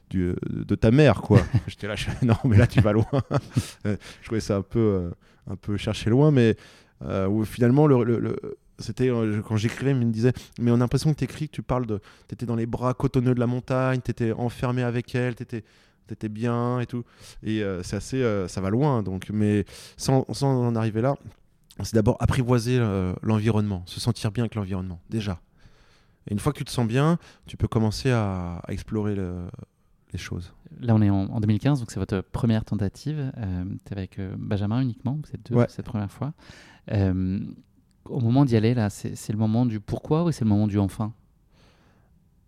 A: du- de ta mère quoi. J'étais là, je non mais là tu vas loin. Euh, je trouvais ça un peu euh, un peu chercher loin, mais euh, où finalement, le, le- le- c'était euh, quand j'écrivais, il me disait Mais on a l'impression que tu écris, que tu parles de. Tu étais dans les bras cotonneux de la montagne, tu étais enfermé avec elle, tu étais, bien et tout. Et euh, c'est assez. euh, ça va loin, donc. Mais sans, sans en arriver là, c'est d'abord apprivoiser l'environnement, se sentir bien avec l'environnement, déjà. Et une fois que tu te sens bien, tu peux commencer à, à explorer le- les choses.
B: Là, on est en, en 2015, donc c'est votre première tentative. Euh, T'es avec euh, Benjamin uniquement, vous êtes deux
A: Ouais.
B: cette première fois. Euh, au moment d'y aller, là, c'est le moment du pourquoi ou c'est le moment du enfin?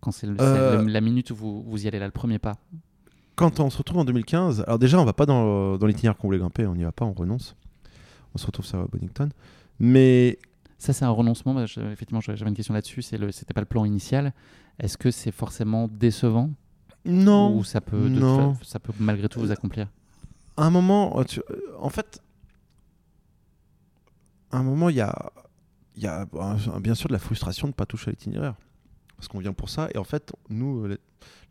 B: Quand c'est
A: Euh,
B: la minute où vous, vous y allez là, le premier pas.
A: quand on se retrouve en 2015, alors déjà, on va pas dans, dans l'itinéraire qu'on voulait grimper, on n'y va pas, on renonce. On se retrouve sur Bonington. Mais
B: Ça, c'est un renoncement. bah, je- effectivement, j'avais une question là-dessus. C'est C'était pas le plan initial. Est-ce que c'est forcément décevant?
A: Non,
B: ou ça peut, de toute
A: non.
B: fa- ça peut malgré tout vous accomplir?
A: à un moment, euh, tu- euh, en fait, à un moment, il y a, y a euh, bien sûr de la frustration de ne pas toucher à l'itinéraire. Parce qu'on vient pour ça. Et en fait, nous, euh,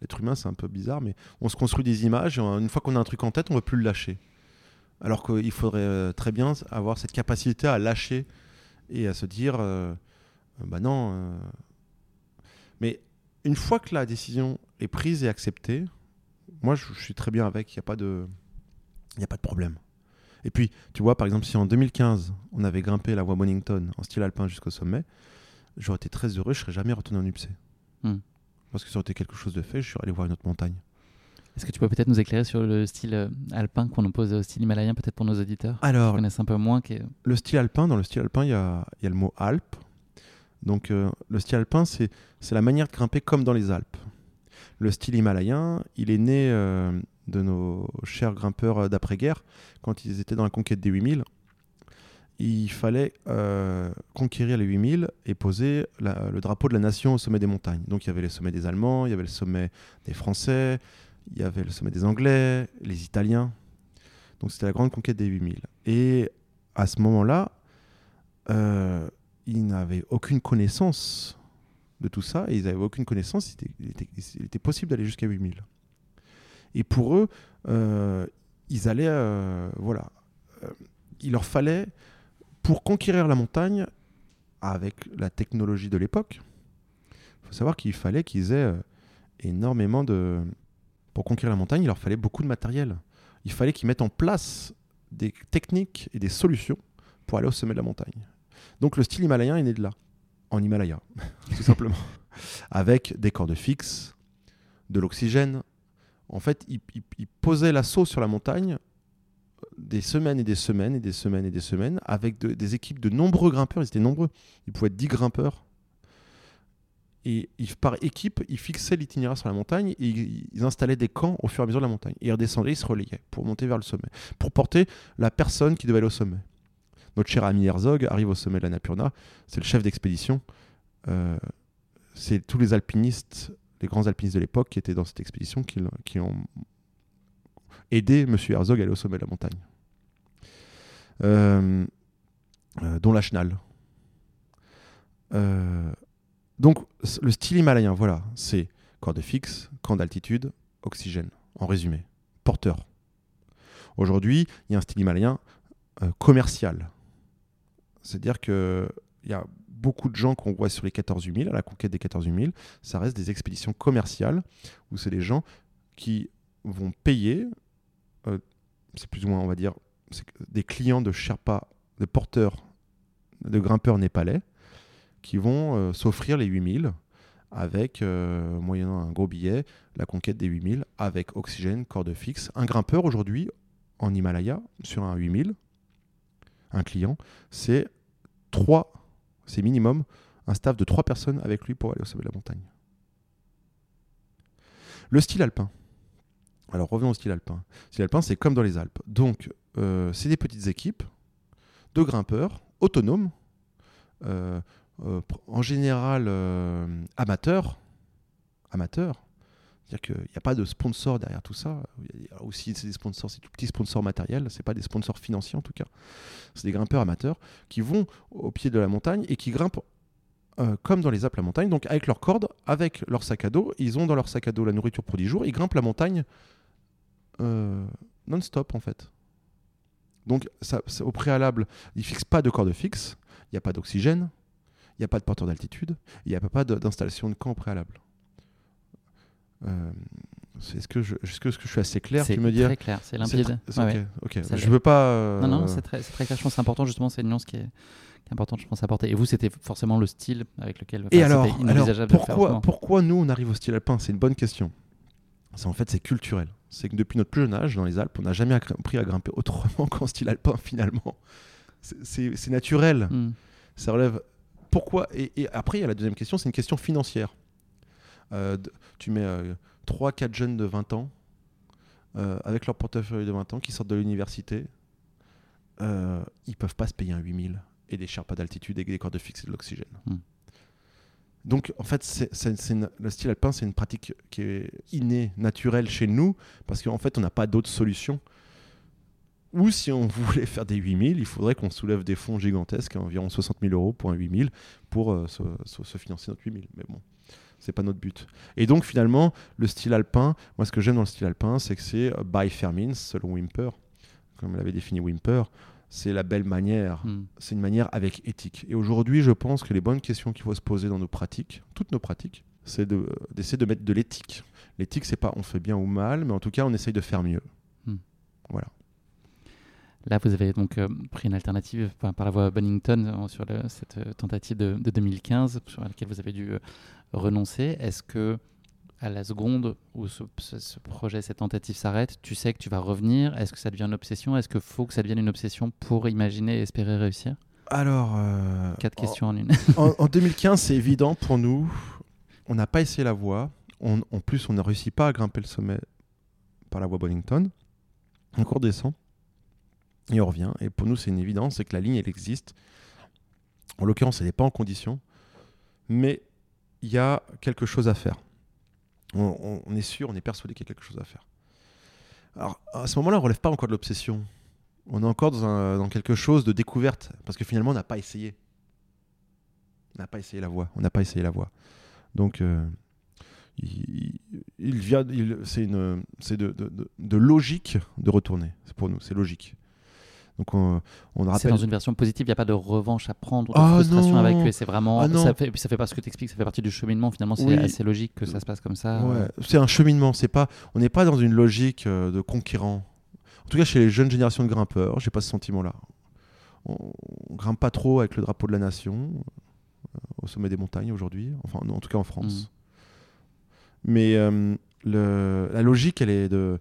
A: l'être- humain, c'est un peu bizarre, mais on se construit des images. Et une fois qu'on a un truc en tête, on ne veut plus le lâcher. Alors qu'il faudrait euh, très bien avoir cette capacité à lâcher et à se dire euh, euh, bah non. euh. Mais une fois que la décision est prise et acceptée, moi, je, je suis très bien avec. Il n'y a pas de. Il n'y a pas de problème. Et puis, tu vois, par exemple, si en 2015, on avait grimpé la voie Bonington en style alpin jusqu'au sommet, j'aurais été très heureux, je serais jamais retourné en UPC.
B: Hmm.
A: Parce que ça aurait été quelque chose de fait, je suis allé voir une autre montagne.
B: Est-ce que tu peux peut-être nous éclairer sur le style euh, alpin qu'on oppose au style himalayen, peut-être pour nos auditeurs qui
A: Alors,
B: connaissent un peu moins qui est-
A: le style alpin, dans le style alpin, il y a, il y a le mot Alpe. Donc, euh, le style alpin, c'est la manière de grimper comme dans les Alpes. Le style himalayen, il est né euh, de nos chers grimpeurs d'après-guerre, quand ils étaient dans la conquête des 8000. Il fallait euh, conquérir les 8000 et poser la- le drapeau de la nation au sommet des montagnes. Donc, il y avait les sommets des Allemands, il y avait le sommet des Français, il y avait le sommet des Anglais, les Italiens. Donc, c'était la grande conquête des 8000. Et à ce moment-là, euh, ils n'avaient aucune connaissance de tout ça, ils n'avaient aucune connaissance, il était, possible d'aller jusqu'à 8000. Et pour eux, euh, ils allaient, euh, voilà, il leur fallait, pour conquérir la montagne, avec la technologie de l'époque, il faut savoir qu'il fallait qu'ils aient énormément de... Pour conquérir la montagne, il leur fallait beaucoup de matériel. Il fallait qu'ils mettent en place des techniques et des solutions pour aller au sommet de la montagne. Donc le style himalayen est né de là, en Himalaya, tout simplement. Avec des cordes fixes, de l'oxygène. En fait, ils il, il posaient l'assaut sur la montagne des semaines et des semaines et des semaines et des semaines avec de- des équipes de nombreux grimpeurs. Ils étaient nombreux. Ils pouvaient être 10 grimpeurs. Et ils- par équipe, ils fixaient l'itinéraire sur la montagne et ils, installaient des camps au fur et à mesure de la montagne. Et ils redescendaient, ils se relayaient pour monter vers le sommet, pour porter la personne qui devait aller au sommet. Notre cher ami Herzog arrive au sommet de la Napurna, c'est le chef d'expédition. Euh, c'est tous les alpinistes, les grands alpinistes de l'époque qui étaient dans cette expédition qui ont aidé M. Herzog à aller au sommet de la montagne. Euh, euh, dont la Chenal. Euh, donc, le style himalayen, voilà, c'est corde fixe, camp d'altitude, oxygène, en résumé, porteur. Aujourd'hui, il y a un style himalayen euh, commercial. C'est-à-dire qu'il y a beaucoup de gens qu'on voit sur les 14 000, à la conquête des 14 000, ça reste des expéditions commerciales où c'est des gens qui vont payer, euh, c'est plus ou moins, on va dire, des clients de Sherpa, de porteurs, de grimpeurs népalais, qui vont euh, s'offrir les 8000 avec, euh, moyennant un gros billet, la conquête des 8000 avec oxygène, corde fixe. Un grimpeur aujourd'hui, en Himalaya, sur un 8000, un client, c'est 3, c'est minimum, un staff de 3 personnes avec lui pour aller au sommet de la montagne. Le style alpin. Alors revenons au style alpin. Le style alpin, c'est comme dans les Alpes. Donc, euh, c'est des petites équipes de grimpeurs autonomes, en général amateurs. Amateurs. C'est-à-dire qu'il n'y a pas de sponsor derrière tout ça. Aussi c'est des sponsors, c'est tout petits sponsors matériels, c'est pas des sponsors financiers en tout cas. C'est des grimpeurs amateurs qui vont au pied de la montagne et qui grimpent comme dans les Alpes la montagne, donc avec leurs cordes, avec leur sac à dos. Ils ont dans leur sac à dos la nourriture pour 10 jours. Ils grimpent la montagne non-stop en fait. Donc au préalable, ils fixent pas de corde fixe, il n'y a pas d'oxygène, n'y a pas de porteur d'altitude, il n'y a pas d'installation de camp préalable. Euh, est-ce que, je, est-ce que, je suis assez clair
B: C'est très clair, c'est limpide.
A: ok, je veux pas. Euh,
B: non, non, c'est très, très, clair. Je pense que c'est important, justement, c'est une nuance qui est, qui est importante, je pense, à apporter. Et vous, c'était forcément le style avec lequel.
A: Et alors, alors pourquoi, pourquoi nous, on arrive au style alpin? C'est une bonne question. En fait, c'est culturel c'est que depuis notre plus jeune âge, dans les Alpes, on n'a jamais appris à grimper autrement qu'en style alpin finalement. C'est naturel. Hmm. Ça relève. Pourquoi et, après, il y a la deuxième question, c'est une question financière. Euh, tu mets 3-4 euh, jeunes de 20 ans, euh, avec leur portefeuille de 20 ans, qui sortent de l'université. ils peuvent pas se payer un 8000 et des pas d'altitude et des cordes fixes et de l'oxygène. Hmm. Donc, en fait, le style alpin, c'est une pratique qui est innée, naturelle chez nous, parce qu'en fait, on n'a pas d'autre solution. Ou si on voulait faire des 8000, il faudrait qu'on soulève des fonds gigantesques, environ 60 000 euros pour un 8000, pour euh, se, financer notre 8000. Mais bon, c'est pas notre but. Et donc, finalement, le style alpin, moi, ce que j'aime dans le style alpin, c'est que c'est euh, by fair means, selon Wimper, comme l'avait défini Wimper c'est la belle manière. Hmm. C'est une manière avec éthique. Et aujourd'hui, je pense que les bonnes questions qu'il faut se poser dans nos pratiques, toutes nos pratiques, c'est d'essayer de, mettre de l'éthique. L'éthique, c'est pas on fait bien ou mal, mais en tout cas, on essaye de faire mieux. Hmm. Voilà.
B: Là, vous avez donc euh, pris une alternative par, la voie Bunnington euh, sur cette euh, tentative de, 2015 sur laquelle vous avez dû renoncer. Est-ce que à la seconde où ce, projet, cette tentative s'arrête, tu sais que tu vas revenir? Est-ce que ça devient une obsession? Est-ce qu'il faut que ça devienne une obsession pour imaginer et espérer réussir?
A: Alors.
B: Euh, Quatre questions en, une.
A: en, 2015, c'est évident pour nous. On n'a pas essayé la voie. en plus, on n'a réussi pas à grimper le sommet par la voie Bonington. On redescend et on revient. Et pour nous, c'est une évidence c'est que la ligne, elle existe. En l'occurrence, elle n'est pas en condition. Mais il y a quelque chose à faire on, est sûr, on est persuadé qu'il y a quelque chose à faire. Alors, à ce moment-là, on ne relève pas encore de l'obsession. On est encore dans, quelque chose de découverte, parce que finalement, on n'a pas essayé. On n'a pas essayé la voie. On n'a pas essayé la voie. Donc, euh, il, vient, c'est de, logique de retourner. C'est pour nous, c'est logique. Donc on,
B: rappelle. C'est dans une version positive, il n'y a pas de revanche à prendre, de ah frustration avec. C'est vraiment. Ah ça fait, ça fait pas ce que tu expliques, ça fait partie du cheminement. Finalement, c'est assez logique que ça se passe comme ça.
A: C'est un cheminement. C'est pas, on n'est pas dans une logique euh, de conquérant. En tout cas, chez les jeunes générations de grimpeurs, j'ai pas ce sentiment-là. On, ne grimpe pas trop avec le drapeau de la nation euh, au sommet des montagnes aujourd'hui. Enfin, en tout cas en France. Mm. Mais euh, le, la logique, elle est de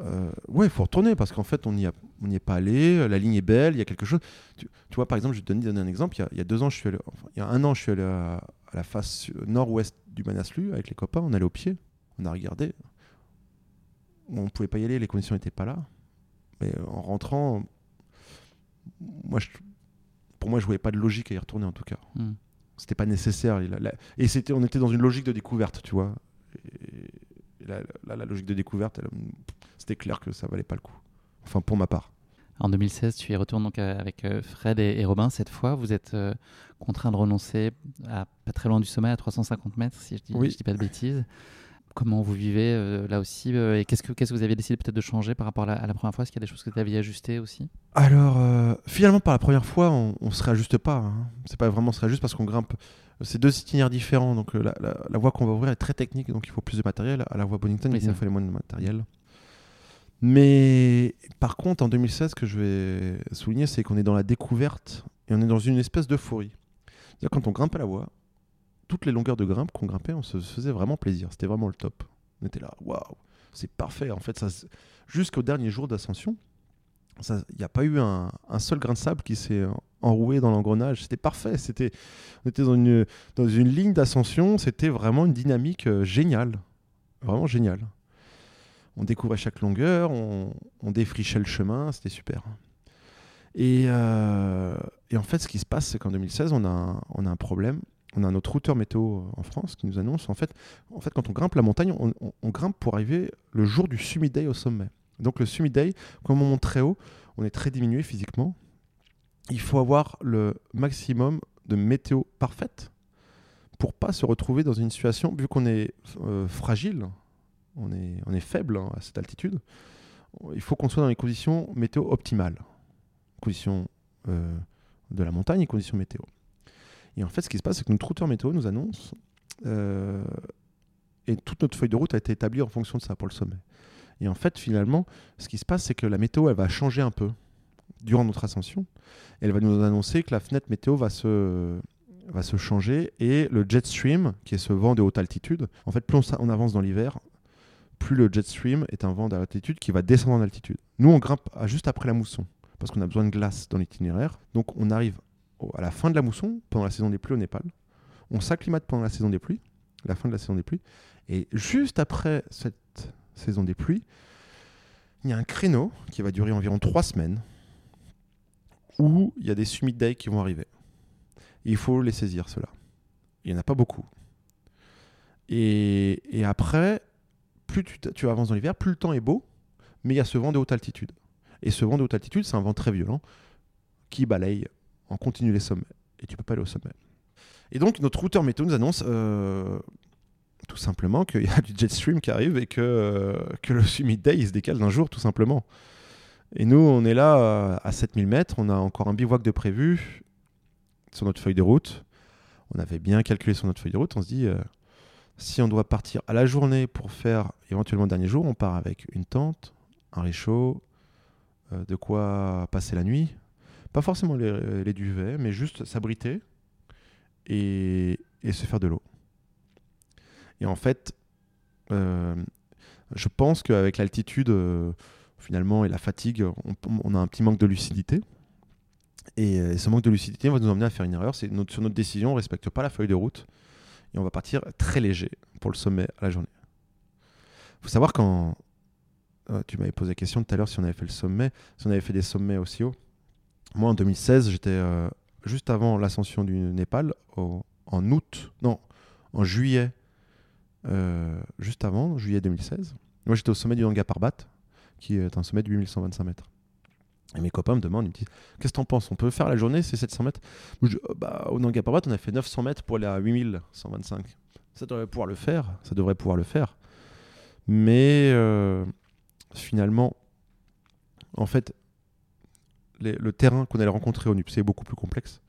A: euh, ouais, il faut retourner parce qu'en fait, on n'y est pas allé. La ligne est belle, il y a quelque chose. Tu, vois, par exemple, je vais te donner un exemple. Il y, a, deux ans, je suis allé, il y a un an, je suis allé à, la face nord-ouest du Manaslu avec les copains. On allait au pied, on a regardé. On ne pouvait pas y aller, les conditions n'étaient pas là. Mais en rentrant, moi, je, pour moi, je voyais pas de logique à y retourner en tout cas. Hmm. C'était pas nécessaire. Et c'était, on était dans une logique de découverte, tu vois. Et la, logique de découverte, c'était clair que ça valait pas le coup. Enfin, pour ma part.
B: En 2016, tu y retournes donc euh, avec euh, Fred et, Robin. Cette fois, vous êtes euh, contraint de renoncer à pas très loin du sommet, à 350 mètres, si je dis, dis pas de bêtises. comment vous vivez euh, là aussi euh, Et qu'est-ce que, qu'est-ce que vous avez décidé peut-être de changer par rapport à la, première fois? Est-ce qu'il y a des choses que vous aviez ajustées aussi?
A: Alors, finalement, par la première fois, on ne se réajuste pas. Hein. C'est pas vraiment se réajuste parce qu'on grimpe. C'est deux itinéraires différents. Donc, la, voie qu'on va ouvrir est très technique, donc il faut plus de matériel. À la voie Bonington, il fallait moins de matériel. Mais par contre, en 2016, ce que je vais souligner, c'est qu'on est dans la découverte et on est dans une espèce d'euphorie. C'est-à-dire quand on grimpe à la voie, toutes les longueurs de grimpe qu'on grimpait, on se faisait vraiment plaisir. C'était vraiment le top. On était là, waouh, c'est parfait. En fait, jusqu'au dernier jour d'ascension, il n'y a pas eu un, seul grain de sable qui s'est enroué dans l'engrenage. C'était parfait. C'était, on était dans une, dans une ligne d'ascension. C'était vraiment une dynamique euh, géniale. Vraiment géniale. On découvrait chaque longueur, on, défrichait le chemin. C'était super. Euh, et, en fait, ce qui se passe, c'est qu'en 2016, on a, un problème on a notre routeur météo en France qui nous annonce en fait, en fait quand on grimpe la montagne, on, grimpe pour arriver le jour du Summit Day au sommet. Donc le Summit Day, comme on monte très haut, on est très diminué physiquement. Il faut avoir le maximum de météo parfaite pour pas se retrouver dans une situation, vu qu'on est euh, fragile, on est, faible hein, à cette altitude, il faut qu'on soit dans les conditions météo optimales. Conditions euh, de la montagne et conditions météo. Et en fait, ce qui se passe, c'est que notre routeur météo nous annonce, euh, et toute notre feuille de route a été établie en fonction de ça pour le sommet. Et en fait, finalement, ce qui se passe, c'est que la météo, elle va changer un peu durant notre ascension. Elle va nous annoncer que la fenêtre météo va se, va se changer et le jet stream, qui est ce vent de haute altitude, en fait, plus on, avance dans l'hiver, plus le jet stream est un vent d'altitude qui va descendre en altitude. Nous, on grimpe juste après la mousson parce qu'on a besoin de glace dans l'itinéraire. Donc, on arrive à la fin de la mousson, pendant la saison des pluies au Népal. On s'acclimate pendant la saison des pluies, la fin de la saison des pluies. Et juste après cette saison des pluies, il y a un créneau qui va durer environ trois semaines où il y a des summit days qui vont arriver. il faut les saisir, ceux-là. Il n'y en a pas beaucoup. Et, après, plus tu, avances dans l'hiver, plus le temps est beau, mais il y a ce vent de haute altitude. Et ce vent de haute altitude, c'est un vent très violent qui balaye en continu les sommets. Et tu peux pas aller au sommet. Et donc, notre routeur météo nous annonce euh, tout simplement qu'il y a du jet stream qui arrive et que, euh, le summit day se décale d'un jour, tout simplement. Et nous, on est là euh, à 7000 mètres, on a encore un bivouac de prévu sur notre feuille de route. On avait bien calculé sur notre feuille de route, on se dit, si on doit partir à la journée pour faire éventuellement le dernier jour, on part avec une tente, un réchaud, de quoi passer la nuit, pas forcément les, duvets, mais juste s'abriter et, se faire de l'eau. Et en fait, euh, je pense qu'avec l'altitude, euh, finalement, et la fatigue, on, a un petit manque de lucidité. Et, euh, ce manque de lucidité va nous emmener à faire une erreur. Sur notre décision, on ne respecte pas la feuille de route et on va partir très léger pour le sommet à la journée. Il faut savoir quand tu m'avais posé la question tout à l'heure si on avait fait le sommet, si on avait fait des sommets aussi hauts. Moi, en 2016, j'étais euh, juste avant l'ascension du Népal, en août, non, en juillet, euh, juste avant, juillet 2016. Moi, j'étais au sommet du Nanga Parbat, qui est un sommet de 8125 mètres. Et mes copains me demandent, ils me disent Qu'est-ce que t'en penses? On peut faire la journée, c'est 700 mètres? Je, oh, bah, Au Nanga Parbat, on a fait 900 mètres pour aller à 8125. Ça devrait pouvoir le faire, ça devrait pouvoir le faire. Mais euh, finalement, en fait, le terrain qu'on allait rencontrer au NUPC est beaucoup plus complexe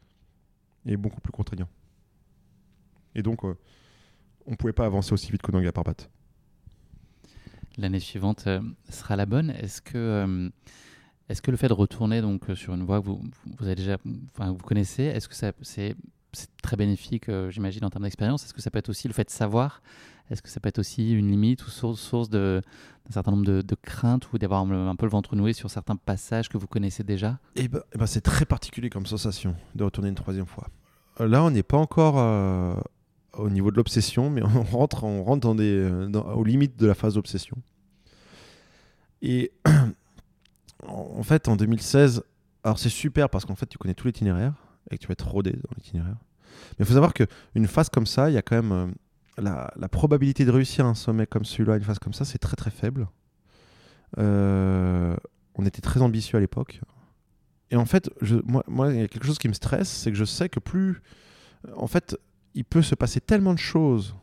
A: et beaucoup plus contraignant. Et donc, euh, on ne pouvait pas avancer aussi vite que Nanga Parbat.
B: L'année suivante euh, sera la bonne. Est-ce que, est-ce que le fait de retourner donc sur une voie que vous, vous avez déjà, enfin, vous connaissez, est-ce que ça, c'est, très bénéfique, j'imagine, en termes d'expérience? Est-ce que ça peut être aussi le fait de savoir? Est-ce que ça peut être aussi une limite ou source, source d'un certain nombre de, craintes ou d'avoir un peu le ventre noué sur certains passages que vous connaissez déjà?
A: Eh ben, eh ben c'est très particulier comme sensation de retourner une troisième fois. Euh, là, on n'est pas encore euh, au niveau de l'obsession, mais on rentre, on rentre dans des, euh, aux limites de la phase d'obsession. Et en fait, en 2016, alors c'est super parce qu'en fait, tu connais tout l'itinéraire et que tu vas être rodé dans l'itinéraire. Mais il faut savoir qu'une phase comme ça, il y a quand même la, probabilité de réussir un sommet comme celui-là, une phase comme ça, c'est très très faible. Euh, on était très ambitieux à l'époque. Et en fait, moi, moi, il y a quelque chose qui me stresse, c'est que je sais que plus. En fait, il peut se passer tellement de choses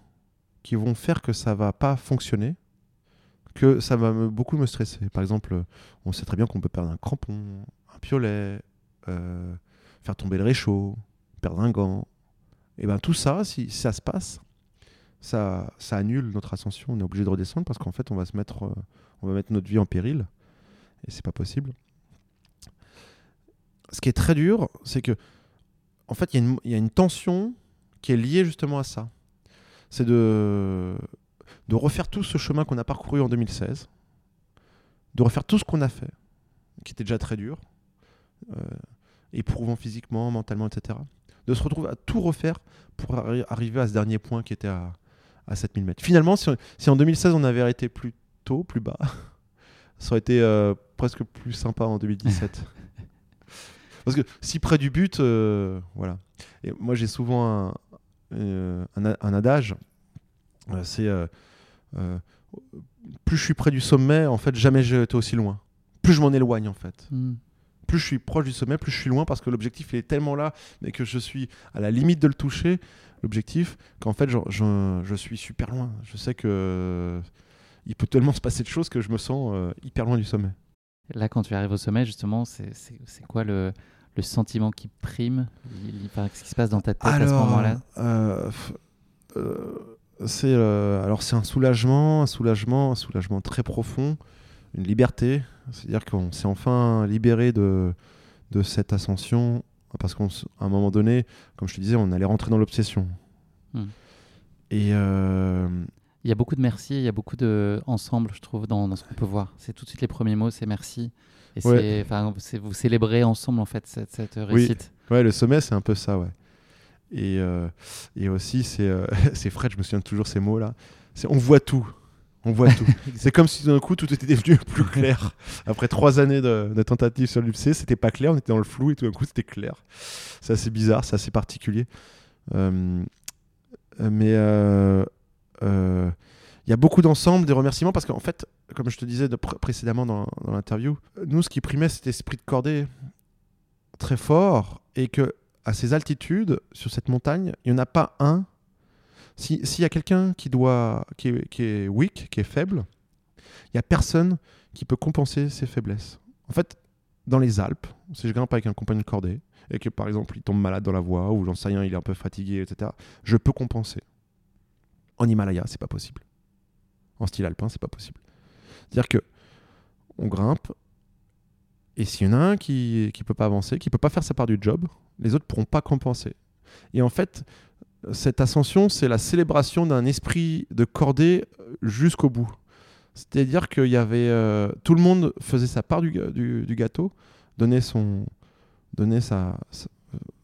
A: qui vont faire que ça va pas fonctionner, que ça va beaucoup me stresser. Par exemple, on sait très bien qu'on peut perdre un crampon, un piolet, euh, faire tomber le réchaud, perdre un gant. Et ben tout ça, si, ça se passe, ça, annule notre ascension. On est obligé de redescendre parce qu'en fait, on va se mettre, euh, on va mettre notre vie en péril. Et c'est pas possible. Ce qui est très dur, c'est que, en fait, il y a une tension qui est liée justement à ça. C'est de, de refaire tout ce chemin qu'on a parcouru en 2016, de refaire tout ce qu'on a fait, qui était déjà très dur, euh, éprouvant physiquement, mentalement, etc. De se retrouver à tout refaire pour arri- arriver à ce dernier point qui était à, à 7000 mètres. Finalement, si, on- si en 2016 on avait arrêté plus tôt, plus bas, ça aurait été euh, presque plus sympa en 2017. Parce que si près du but, euh, voilà. Et moi j'ai souvent un, un, adage, c'est euh, plus je suis près du sommet, en fait, jamais j'ai été aussi loin. Plus je m'en éloigne, en fait.
B: Hmm.
A: Plus je suis proche du sommet, plus je suis loin parce que l'objectif il est tellement là, mais que je suis à la limite de le toucher, l'objectif, qu'en fait, je, je- je suis super loin. Je sais que euh, il peut tellement se passer de choses que je me sens euh, hyper loin du sommet.
B: Là, quand tu arrives au sommet, justement, c'est quoi le, le sentiment qui prime? Qu'est-ce qui se passe dans ta tête à ce moment-là?
A: euh, euh, c'est euh, alors c'est un soulagement, un soulagement, un soulagement très profond, une liberté. C'est-à-dire qu'on s'est enfin libéré de de cette ascension parce qu'à un moment donné, comme je te disais, on allait rentrer dans l'obsession.
B: Hmm.
A: Et euh,
B: Il y a beaucoup de merci, il y a beaucoup de ensemble, je trouve, dans, dans ce qu'on peut voir. C'est tout de suite les premiers mots, c'est merci. Et
A: Ouais.
B: c'est, vous célébrez ensemble en fait cette, cette réussite.
A: ouais, le sommet, c'est un peu ça, ouais. Et, euh, et aussi, c'est euh, c'est Fred, je me souviens toujours ces mots-là. C'est on voit tout. On voit tout. c'est comme si d'un coup tout était devenu plus clair. Après trois années de, de tentatives sur l'UPC, c'était pas clair, on était dans le flou et tout d'un coup c'était clair. C'est assez bizarre, c'est assez particulier. Euh, mais euh, euh, il y a beaucoup d'ensemble, des remerciements, parce qu'en fait, comme je te disais de pr- précédemment dans, dans l'interview, nous ce qui primait c'était esprit de cordée très fort et que à ces altitudes, sur cette montagne, il n'y en a pas un. Si- S'il y a quelqu'un qui, doit, qui, est, weak, qui est faible, il n'y a personne qui peut compenser ses faiblesses. En fait, dans les Alpes, si je grimpe avec un compagnon de cordée et que par exemple il tombe malade dans la voie ou j'en sais rien, il est un peu fatigué, etc., je peux compenser. En Himalaya, c'est pas possible. En style alpin, c'est pas possible. C'est-à-dire que on grimpe et s'il y en a un qui qui peut pas avancer, qui peut pas faire sa part du job, les autres pourront pas compenser. Et en fait, cette ascension, c'est la célébration d'un esprit de cordée jusqu'au bout. C'est-à-dire qu'il y avait euh, tout le monde faisait sa part du, ga- du- du gâteau, donnait son, donnait sa, sa,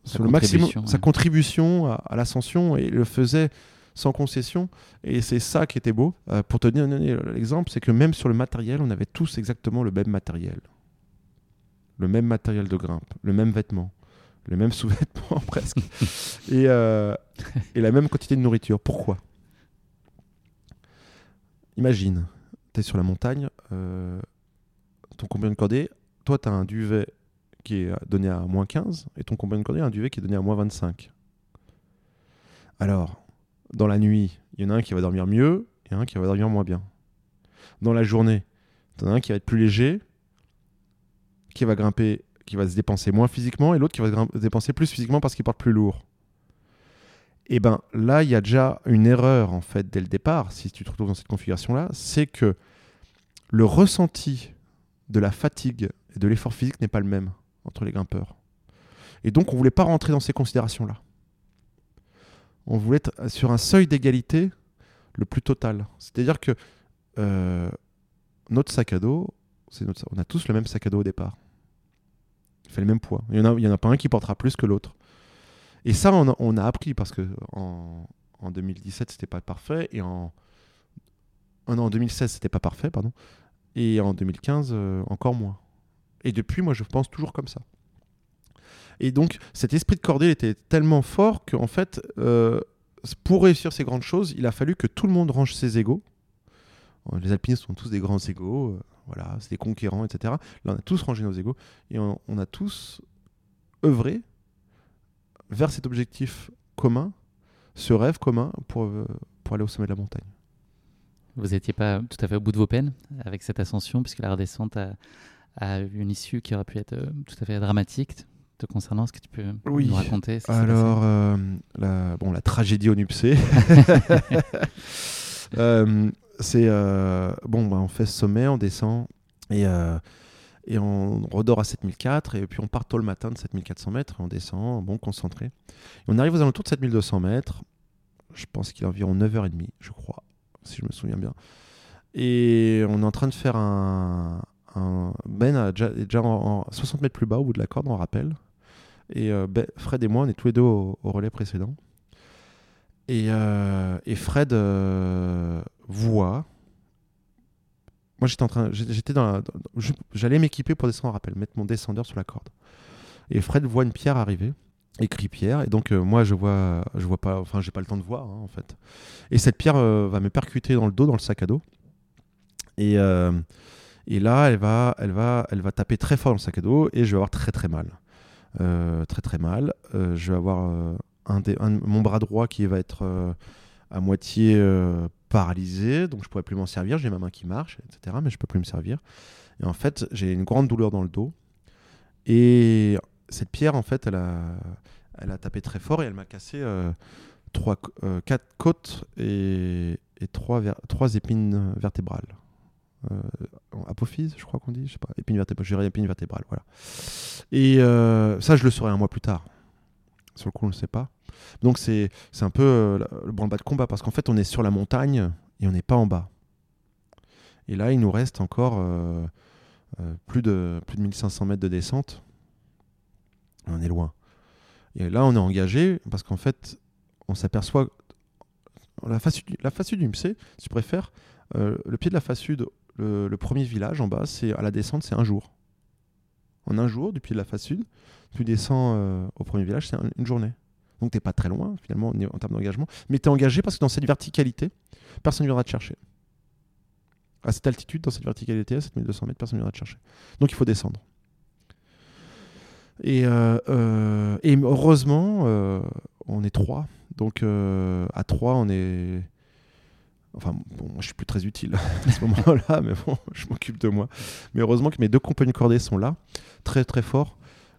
B: Sa
A: sur le maximum,
B: contribution,
A: sa contribution à, à l'ascension et le faisait sans concession. Et c'est ça qui était beau. Euh, pour te donner l'exemple, c'est que même sur le matériel, on avait tous exactement le même matériel, le même matériel de grimpe, le même vêtement, le même sous-vêtement presque, et, euh, et la même quantité de nourriture. Pourquoi? Imagine, tu es sur la montagne, euh, ton compagnon de cordée, toi tu as un duvet qui est donné à moins 15 et ton compagnon de cordée a un duvet qui est donné à moins 25. Alors, dans la nuit, il y en a un qui va dormir mieux et un qui va dormir moins bien. Dans la journée, tu en as un qui va être plus léger, qui va grimper, qui va se dépenser moins physiquement et l'autre qui va se dépenser plus physiquement parce qu'il porte plus lourd. Et ben là, il y a déjà une erreur en fait dès le départ, si tu te retrouves dans cette configuration-là, c'est que le ressenti de la fatigue et de l'effort physique n'est pas le même entre les grimpeurs. Et donc, on voulait pas rentrer dans ces considérations-là. On voulait être sur un seuil d'égalité le plus total. C'est-à-dire que euh, notre sac à dos, on a tous le même sac à dos au départ. Il fait le même poids. Il y en a, pas un qui portera plus que l'autre. Et ça, on a, appris parce que en, en 2017, c'était pas parfait et en oh en 2016, c'était pas parfait, pardon. Et en 2015, euh, encore moins. Et depuis, moi, je pense toujours comme ça. Et donc, cet esprit de cordée était tellement fort qu'en fait, euh, pour réussir ces grandes choses, il a fallu que tout le monde range ses égaux. Euh, Les alpinistes sont tous des grands égaux, voilà, c'est des conquérants, etc. Là, on a tous rangé nos égaux et on, on a tous œuvré vers cet objectif commun, ce rêve commun pour, euh, pour aller au sommet de la montagne.
B: Vous n'étiez pas tout à fait au bout de vos peines avec cette ascension, puisque la redescente a, a eu une issue qui aurait pu être euh, tout à fait dramatique. Te concernant, est-ce que tu peux
A: Oui.
B: nous raconter ce
A: Alors, euh, la, bon, la tragédie au Nupsé. Euh, c'est euh, bon, bah, on fait ce sommet, on descend et, euh, et on redort à 7004 et puis on part tôt le matin de 7400 mètres on descend, bon, concentré. Et on arrive aux alentours de 7200 mètres. Je pense qu'il est environ 9h30, je crois, si je me souviens bien. Et on est en train de faire un. ben a déjà, est déjà en, en 60 mètres plus bas au bout de la corde, on rappelle. Et euh, Ben- Fred et moi, on est tous les deux au, relais précédent. Et, et Fred voit. Moi, j'étais en train, j'étais dans, j'allais m'équiper pour descendre en rappel, mettre mon descendeur sur la corde. Et Fred voit une pierre arriver, écrit pierre, et donc euh, moi je vois, je vois pas, enfin j'ai pas le temps de voir hein, en fait. Et cette pierre euh, va me percuter dans le dos, dans le sac à dos. Et, euh, et là, elle va, elle va, elle va taper très fort dans le sac à dos, et je vais avoir très très mal, très très mal. Je vais avoir un des, mon bras droit qui va être à moitié paralysé, donc je pourrais plus m'en servir. J'ai ma main qui marche, etc., mais je peux plus me servir. Et en fait, j'ai une grande douleur dans le dos. Et cette pierre, en fait, elle a, elle a tapé très fort et elle m'a cassé euh, trois, euh, quatre côtes et, et trois, trois épines vertébrales. Euh, apophyse, je crois qu'on dit, je sais pas, épine vertébrale, je dirais épine vertébrale, voilà. Et euh, ça, je le saurai un mois plus tard. Sur le coup, on ne le sait pas. Donc c'est un peu euh, le branle-bas de combat parce qu'en fait, on est sur la montagne et on n'est pas en bas. Et là, il nous reste encore euh, euh, plus, de, plus de 1500 mètres de descente. On est loin. Et là, on est engagé parce qu'en fait, on s'aperçoit. La face, la face sud du MC, si tu préfères, le pied de la face sud, le, premier village en bas, c'est à la descente, c'est un jour. En un jour, du pied de la face sud, tu descends au premier village, c'est un- une journée. Donc t'es pas très loin finalement en termes d'engagement, mais tu es engagé parce que dans cette verticalité, personne ne viendra te chercher. À cette altitude, dans cette verticalité, à 7200 mètres, personne ne viendra te chercher. Donc il faut descendre. Et, euh, euh, heureusement, euh, on est trois. Donc à trois, on est. Enfin, bon, moi, je suis plus très utile à ce moment-là, mais bon, je m'occupe de moi. Mais heureusement que mes deux compagnons cordés sont là, très très forts.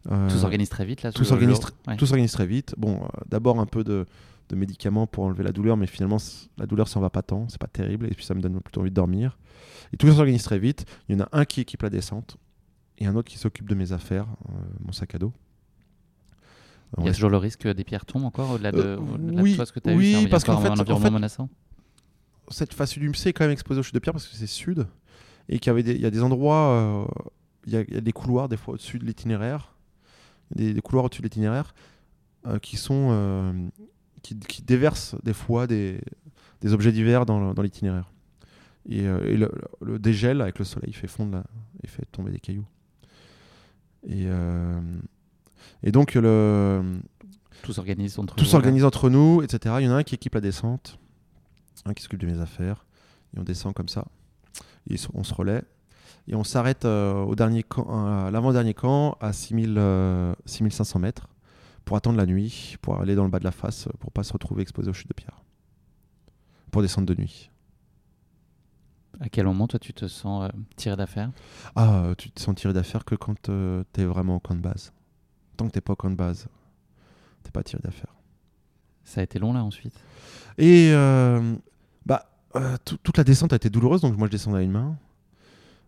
A: Euh,
B: Tout s'organise très vite là.
A: tout s'organise tr-
B: Ouais.
A: tout s'organise très vite. Bon, euh, d'abord un peu de, de médicaments pour enlever la douleur, mais finalement, la douleur s'en va pas tant, c'est pas terrible, et puis ça me donne plutôt envie de dormir. Et tout s'organise très vite. Il y en a un qui équipe la descente, et un autre qui s'occupe de mes affaires, euh, mon sac à dos.
B: Il y a toujours le risque que des pierres tombent encore au-delà de,
A: oui,
B: ce que tu as
A: oui, parce qu'en fait-
B: menaçant.
A: cette face sud du MC est quand même exposée aux chutes de pierre parce que c'est sud et qu'il y avait des, il y a des endroits, il, y a, des couloirs des fois au-dessus de l'itinéraire, des, des couloirs au-dessus de l'itinéraire euh, qui sont euh, qui, qui déversent des fois des, des objets divers dans, dans l'itinéraire. Et, euh, et le, le dégel avec le soleil fait fondre, la, et fait tomber des cailloux. Et, et donc le,
B: Tout s'organise entre
A: tout s'organise entre nous, etc. Il y en a un qui équipe la descente, un qui s'occupe de mes affaires, et on descend comme ça. Et on se relaie. Et on s'arrête euh, au dernier camp, à l'avant-dernier camp, à 6000, euh, 6500 mètres, pour attendre la nuit, pour aller dans le bas de la face, pour pas se retrouver exposé aux chutes de pierre. Pour descendre de nuit.
B: À quel moment toi tu te sens euh, tiré d'affaire?
A: Ah, euh, tu te sens tiré d'affaire que quand tu t'es vraiment au camp de base. Tant que t'es pas au camp de base, t'es pas tiré d'affaire.
B: Ça a été long là ensuite?
A: Et euh, bah, euh, tout- toute la descente a été douloureuse, donc moi je descends à une main.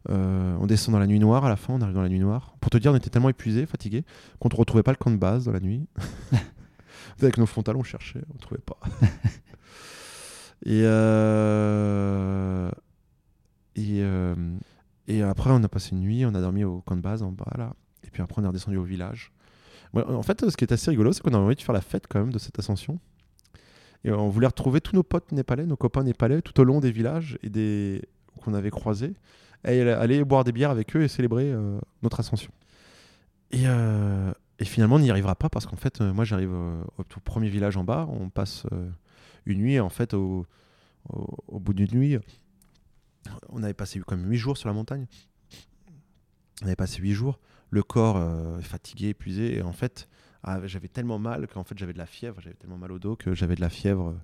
A: Euh, on descend dans la nuit noire à la fin, on arrive dans la nuit noire. Pour te dire, on était tellement épuisés, fatigués, qu'on ne retrouvait pas le camp de base dans la nuit. Avec nos frontales, on cherchait, on ne trouvait pas. et, euh, et, euh, et après, on a passé une nuit, on a dormi au camp de base en bas là. Et puis après, on est redescendu au village. Ouais, en fait, ce qui est assez rigolo, c'est qu'on a envie de faire la fête quand même de cette ascension. Et on voulait retrouver tous nos potes népalais, nos copains népalais, tout au long des villages et des qu'on avait croisés, et aller boire des bières avec eux et célébrer euh, notre ascension. Et, euh, et finalement, on n'y arrivera pas parce qu'en fait, euh, moi, j'arrive au tout premier village en bas, on passe une nuit, et en fait, au, bout d'une nuit, on avait passé comme huit jours sur la montagne. On avait passé huit jours, le corps fatigué, épuisé, et en fait, ah, j'avais tellement mal qu'en fait j'avais de la fièvre, j'avais tellement mal au dos que j'avais de la fièvre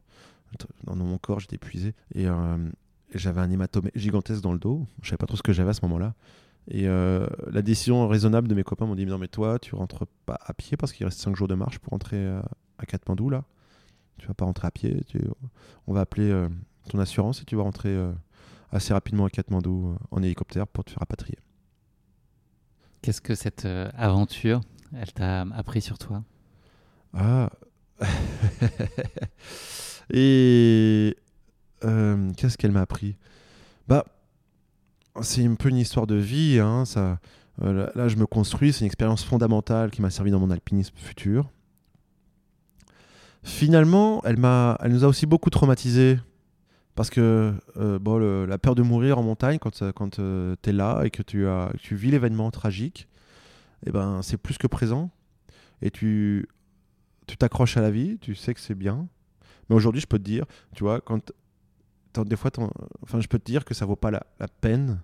A: Dans mon corps, j'étais épuisé. Et j'avais un hématome gigantesque dans le dos. Je savais pas trop ce que j'avais à ce moment-là. Et euh, la décision raisonnable de mes copains m'ont dit Non, mais toi, tu rentres pas à pied parce qu'il reste 5 jours de marche pour rentrer euh, à Katmandou là. Tu vas pas rentrer à pied. tu- On va appeler euh, ton assurance et tu vas rentrer euh, assez rapidement à Katmandou en hélicoptère pour te faire rapatrier.
B: Qu'est-ce que cette aventure, elle t'a appris sur toi?
A: Ah. Et euh, qu'est-ce qu'elle m'a appris? Bah, c'est un peu une histoire de vie. Hein, euh, là, je me construis. C'est une expérience fondamentale qui m'a servi dans mon alpinisme futur. Finalement, elle m'a, elle nous a aussi beaucoup traumatisés. Parce que euh, bon, la peur de mourir en montagne, quand, tu es là et que tu, vis l'événement tragique, eh ben, c'est plus que présent. Et tu, tu t'accroches à la vie, tu sais que c'est bien. Mais aujourd'hui, je peux te dire, tu vois, quand des fois, enfin, je peux te dire que ça vaut pas la, la peine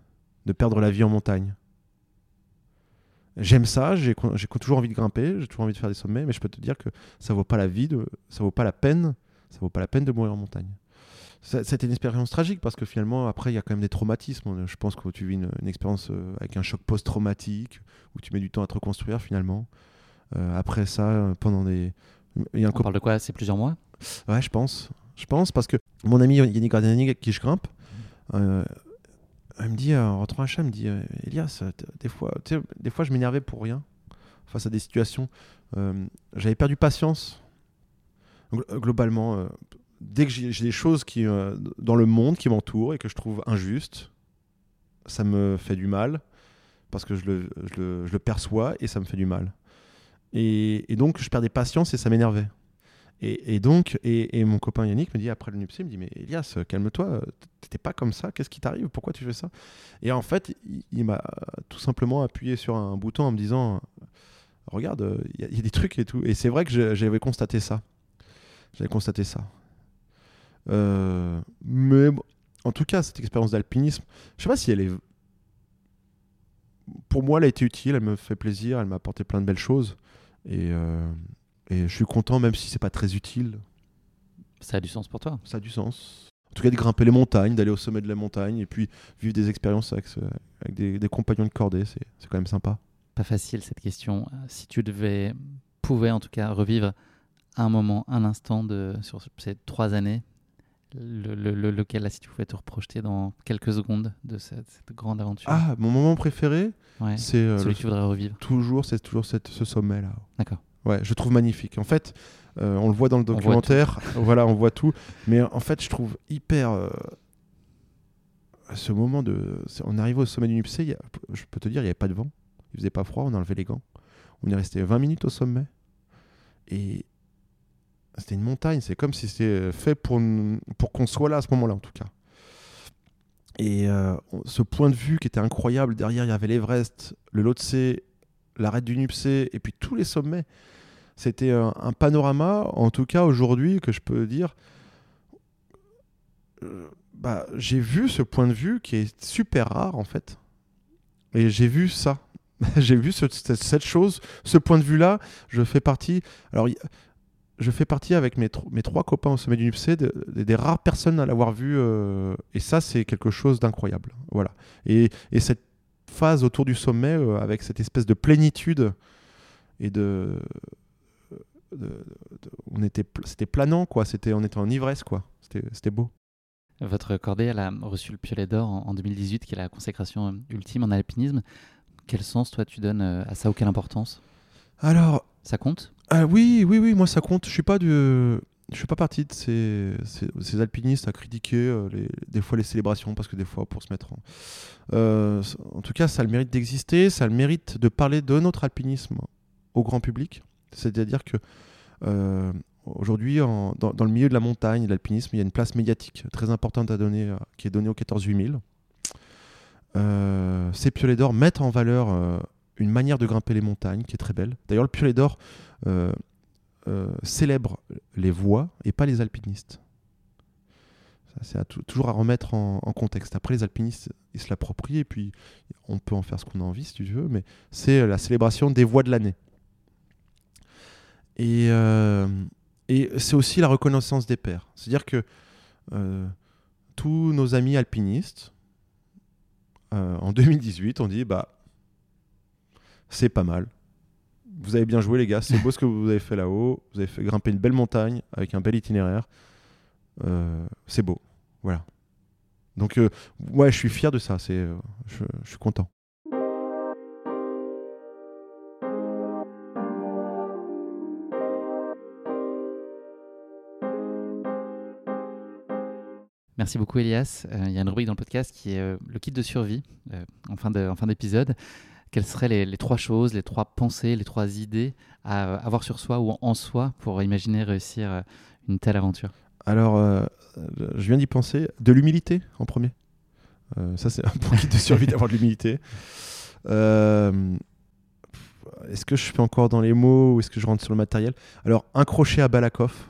A: de perdre la vie en montagne. J'aime ça, j'ai toujours envie de grimper, j'ai toujours envie de faire des sommets, mais je peux te dire que ça vaut pas la vie, de, ça vaut pas la peine, ça vaut pas la peine de mourir en montagne. C'était une expérience tragique parce que finalement, après, il y a quand même des traumatismes. Je pense que tu vis une, une expérience euh, avec un choc post-traumatique où tu mets du temps à te reconstruire finalement. Euh, après ça, euh, pendant des. Il y a un
B: On parle de quoi? C'est plusieurs mois?
A: Ouais, je pense. Je pense parce que mon ami Yannick Gardiani, avec qui je grimpe, euh, elle me dit, euh, en rentrant à chat, elle me dit euh, Elias, des fois, des fois je m'énervais pour rien face à des situations. J'avais perdu patience. Glo- Globalement, dès que j'ai des choses qui, dans le monde qui m'entourent et que je trouve injustes, ça me fait du mal parce que je le, je le- je le perçois et ça me fait du mal. Et, et donc, je perdais patience et ça m'énervait. Et, donc, et, mon copain Yannick me dit après le NUPC, il me dit mais Elias, calme-toi, t'étais pas comme ça, qu'est-ce qui t'arrive, pourquoi tu fais ça? Et en fait, il, m'a tout simplement appuyé sur un bouton en me disant regarde, il y, a- des trucs et tout. Et c'est vrai que j'avais constaté ça, j'avais constaté ça. Euh, mais en tout cas, cette expérience d'alpinisme, je sais pas si elle est pour moi, elle a été utile, elle me fait plaisir, elle m'a apporté plein de belles choses. Et, euh, et je suis content, même si c'est pas très utile,
B: Ça a du sens pour toi
A: ça a du sens. En tout cas, de grimper les montagnes, d'aller au sommet de la montagne et puis vivre des expériences avec, ce- avec des, des compagnons de cordée, c'est c'est quand même sympa.
B: Pas facile cette question. Si tu devais, pouvais en tout cas revivre un moment, un instant de, sur ces trois années, le, le- le- lequel, là, si tu pouvais te reprojeter dans quelques secondes de cette, cette grande aventure
A: Ah, mon moment préféré,
B: ouais.
A: c'est euh,
B: Celui que tu voudrais revivre.
A: toujours, c'est toujours cette, ce sommet-là.
B: D'accord.
A: Ouais, je trouve magnifique. En fait, euh, on le voit dans le documentaire. voilà, on voit tout. Mais en fait, je trouve hyper. euh, ce moment de. On arrive au sommet du Nupsé, a- je peux te dire, il n'y avait pas de vent. Il faisait pas froid, on a enlevé les gants. On est resté 20 minutes au sommet. Et c'était une montagne. C'est comme si c'était fait pour, pour qu'on soit là à ce moment-là, en tout cas. Et euh, on- ce point de vue qui était incroyable, derrière, il y avait l'Everest, le Lhotse, l'arête du Nupsé, et puis tous les sommets. C'était un, panorama, en tout cas aujourd'hui, que je peux dire. euh, bah, j'ai vu ce point de vue qui est super rare en fait. Et j'ai vu ça. j'ai vu ce- cette, chose, ce point de vue-là. Je fais partie. Alors, je fais partie avec mes, mes trois copains au sommet du NUPC de- de- des rares personnes à l'avoir vu. euh, et ça, c'est quelque chose d'incroyable. Voilà. Et, et cette phase autour du sommet, euh, avec cette espèce de plénitude et de, de- de- on était, c'était planant quoi. C'était, on était en ivresse quoi. C'était, c'était beau.
B: Votre cordée, elle a reçu le Piolet d'Or en, en 2018, qui est la consécration euh, ultime en alpinisme. Quel sens, toi, tu donnes euh, à ça? Ou quelle importance?
A: Alors,
B: Ça compte?
A: ah oui, oui, oui, moi ça compte. Je suis pas du, je suis pas partie de ces, ces, ces alpinistes à critiquer euh, les, des fois les célébrations parce que des fois pour se mettre en, Euh, en tout cas, ça a le mérite d'exister, ça a le mérite de parler de notre alpinisme au grand public. C'est-à-dire que euh, aujourd'hui, dans, le milieu de la montagne l'alpinisme, il y a une place médiatique très importante à donner, euh, qui est donnée au 14 8000. Euh, ces piolets d'or mettent en valeur euh, une manière de grimper les montagnes qui est très belle. D'ailleurs, le piolet d'or célèbre les voies et pas les alpinistes. C'est toujours à remettre en, en contexte. Après, les alpinistes, ils se l'approprient et puis on peut en faire ce qu'on a envie si tu veux, mais c'est la célébration des voies de l'année. Et, euh, et c'est aussi la reconnaissance des pairs. C'est-à-dire que euh, tous nos amis alpinistes, euh, en 2018, ont dit bah, c'est pas mal. Vous avez bien joué, les gars. C'est beau ce que vous avez fait là-haut. Vous avez fait grimper une belle montagne avec un bel itinéraire. C'est beau. Voilà. Donc, ouais, je suis fier de ça. Je suis content.
B: Merci beaucoup Elias. Euh, Il y a une rubrique dans le podcast qui est euh, le kit de survie euh, en fin de- en fin d'épisode. Quelles seraient les, les trois choses, les trois pensées, les trois idées à avoir sur soi ou en soi pour imaginer réussir une telle aventure?
A: Alors, euh, je viens d'y penser. De l'humilité en premier. Euh, ça, c'est un bon kit de survie d'avoir de l'humilité. Euh, est-ce que je suis encore dans les mots ou est-ce que je rentre sur le matériel? Alors, un crochet à Balakoff.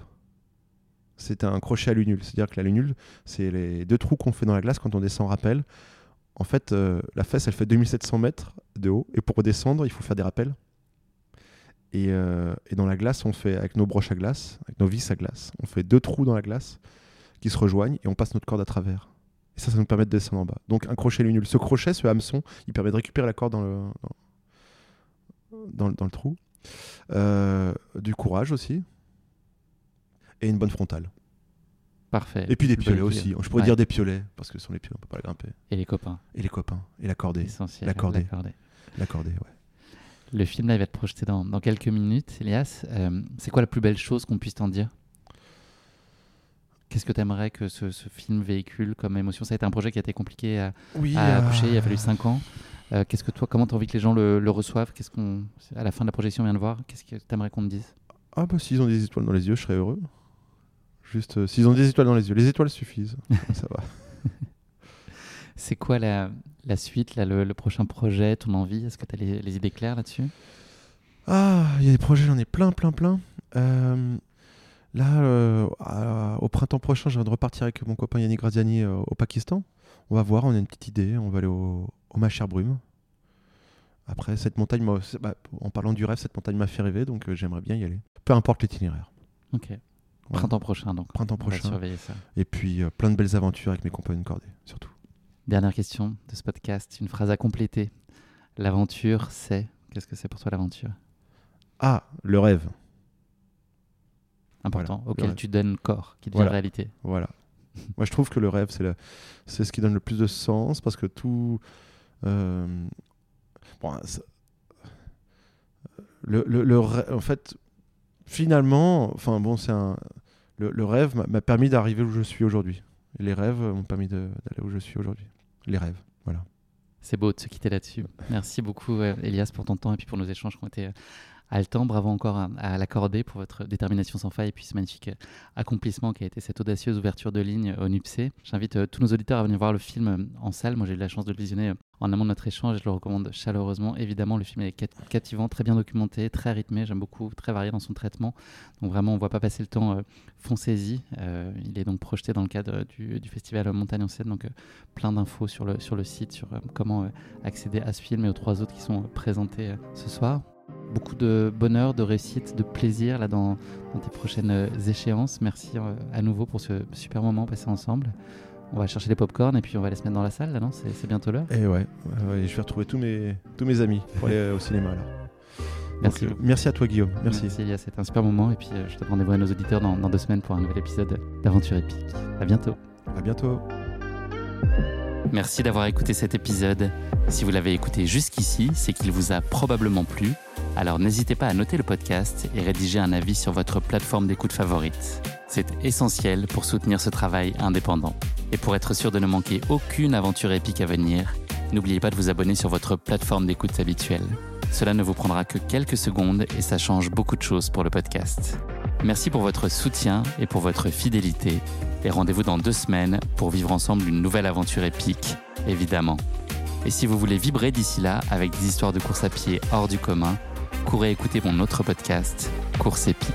A: C'est un crochet à lunule. C'est-à-dire que la lunule, c'est les deux trous qu'on fait dans la glace quand on descend en rappel. En fait, euh, la fesse, elle fait 2700 mètres de haut. Et pour redescendre, il faut faire des rappels. Et, euh, et dans la glace, on fait, avec nos broches à glace, avec nos vis à glace, on fait deux trous dans la glace qui se rejoignent et on passe notre corde à travers. Et ça, ça nous permet de descendre en bas. Donc un crochet lunule. Ce crochet, ce hameçon, il permet de récupérer la corde dans le, dans, dans le- dans le trou. Euh, du courage aussi. Et une bonne frontale.
B: Parfait.
A: Et puis des piolets aussi. Je pourrais
B: Ouais.
A: dire des piolets, parce que sans les piolets, on peut pas la grimper.
B: Et les copains,
A: Et les copains. Et la cordée.
B: essentiel.
A: l'accordé.
B: l'accordé.
A: La cordée, ouais.
B: Le film là, il va être projeté dans, dans quelques minutes. Elias, euh, c'est quoi la plus belle chose qu'on puisse t'en dire? Qu'est-ce que tu aimerais que ce, ce film véhicule comme émotion? Ça a été un projet qui a été compliqué à,
A: Oui.
B: à
A: euh,
B: accoucher, il a fallu 5 ans. Euh, qu'est-ce que toi, comment tu as envie que les gens le, le reçoivent? Qu'est-ce qu'on, à la fin de la projection, on vient de voir? Qu'est-ce que tu aimerais qu'on te dise?
A: Ah bah s'ils ont des étoiles dans les yeux, je serais heureux. Juste euh, s'ils ont des étoiles dans les yeux. Les étoiles suffisent. ça va.
B: C'est quoi la, la suite, là, le, le prochain projet, ton envie? Est-ce que tu as les, les idées claires là-dessus?
A: Ah, il y a des projets, j'en ai plein, plein, plein. Euh, là, euh, à- au printemps prochain, je viens de repartir avec mon copain Yannick Graziani euh, au Pakistan. On va voir, on a une petite idée. On va aller au, au Macher Brume. Après, cette montagne, m'a- bah, en parlant du rêve, cette montagne m'a fait rêver, donc j'aimerais bien y aller. Peu importe l'itinéraire.
B: Ok. Printemps prochain, donc.
A: Printemps
B: On va
A: prochain.
B: surveiller ça.
A: Et puis, euh, plein de belles aventures avec mes compagnons de cordée, surtout.
B: Dernière question de ce podcast, une phrase à compléter. L'aventure, c'est. Qu'est-ce que c'est pour toi l'aventure?
A: Ah, le rêve.
B: Important,
A: Voilà,
B: auquel tu donnes corps, qui devient
A: Voilà.
B: réalité.
A: Voilà. Moi, je trouve que le rêve, c'est le- c'est ce qui donne le plus de sens parce que tout. euh, bon, le, le- le en fait, finalement, enfin bon, c'est un. Le, rêve m'a- permis d'arriver où je suis aujourd'hui. Les rêves m'ont permis d'aller où je suis aujourd'hui. Les rêves, voilà.
B: C'est beau de se quitter là-dessus. Merci beaucoup, euh, Elias, pour ton temps et puis pour nos échanges qui ont été euh, haletants. Bravo encore à, à l'accorder pour votre détermination sans faille et puis ce magnifique euh, accomplissement qui a été cette audacieuse ouverture de ligne au NUPC. J'invite euh, tous nos auditeurs à venir voir le film euh, en salle. Moi, j'ai eu la chance de le visionner euh, en amont de notre échange et je le recommande chaleureusement. Évidemment, le film est captivant, très bien documenté, très rythmé. J'aime beaucoup, très varié dans son traitement. Donc vraiment, on ne voit pas passer le temps. euh, Foncez-y. Euh, il est donc projeté dans le cadre du, festival Montagne en scène. Donc euh, plein d'infos sur le, sur le site sur euh, comment euh, accéder à ce film et aux trois autres qui sont euh, présentés euh, ce soir. Beaucoup de bonheur, de réussite, de plaisir là dans, dans tes prochaines euh, échéances. Merci euh, à nouveau pour ce super moment passé ensemble. On va chercher les popcorn et puis on va aller se mettre dans la salle là, non? C'est c'est bientôt l'heure.
A: Et ouais, ouais, ouais, je vais retrouver tous mes, tous mes amis pour aller euh, au cinéma. Là.
B: Merci
A: Donc, euh, merci à toi, Guillaume. Merci.
B: Merci Elias, c'était un super moment et puis euh, je te donne rendez-vous à nos auditeurs dans, dans deux semaines pour un nouvel épisode d'Aventure épique. À bientôt.
A: À bientôt.
B: Merci d'avoir écouté cet épisode. Si vous l'avez écouté jusqu'ici, c'est qu'il vous a probablement plu. Alors n'hésitez pas à noter le podcast et rédiger un avis sur votre plateforme d'écoute favorite. C'est essentiel pour soutenir ce travail indépendant. Et pour être sûr de ne manquer aucune aventure épique à venir, n'oubliez pas de vous abonner sur votre plateforme d'écoute habituelle. Cela ne vous prendra que quelques secondes et ça change beaucoup de choses pour le podcast. Merci pour votre soutien et pour votre fidélité. Et rendez-vous dans deux semaines pour vivre ensemble une nouvelle aventure épique, évidemment. Et si vous voulez vibrer d'ici là avec des histoires de course à pied hors du commun, courez écouter mon autre podcast, Course épique.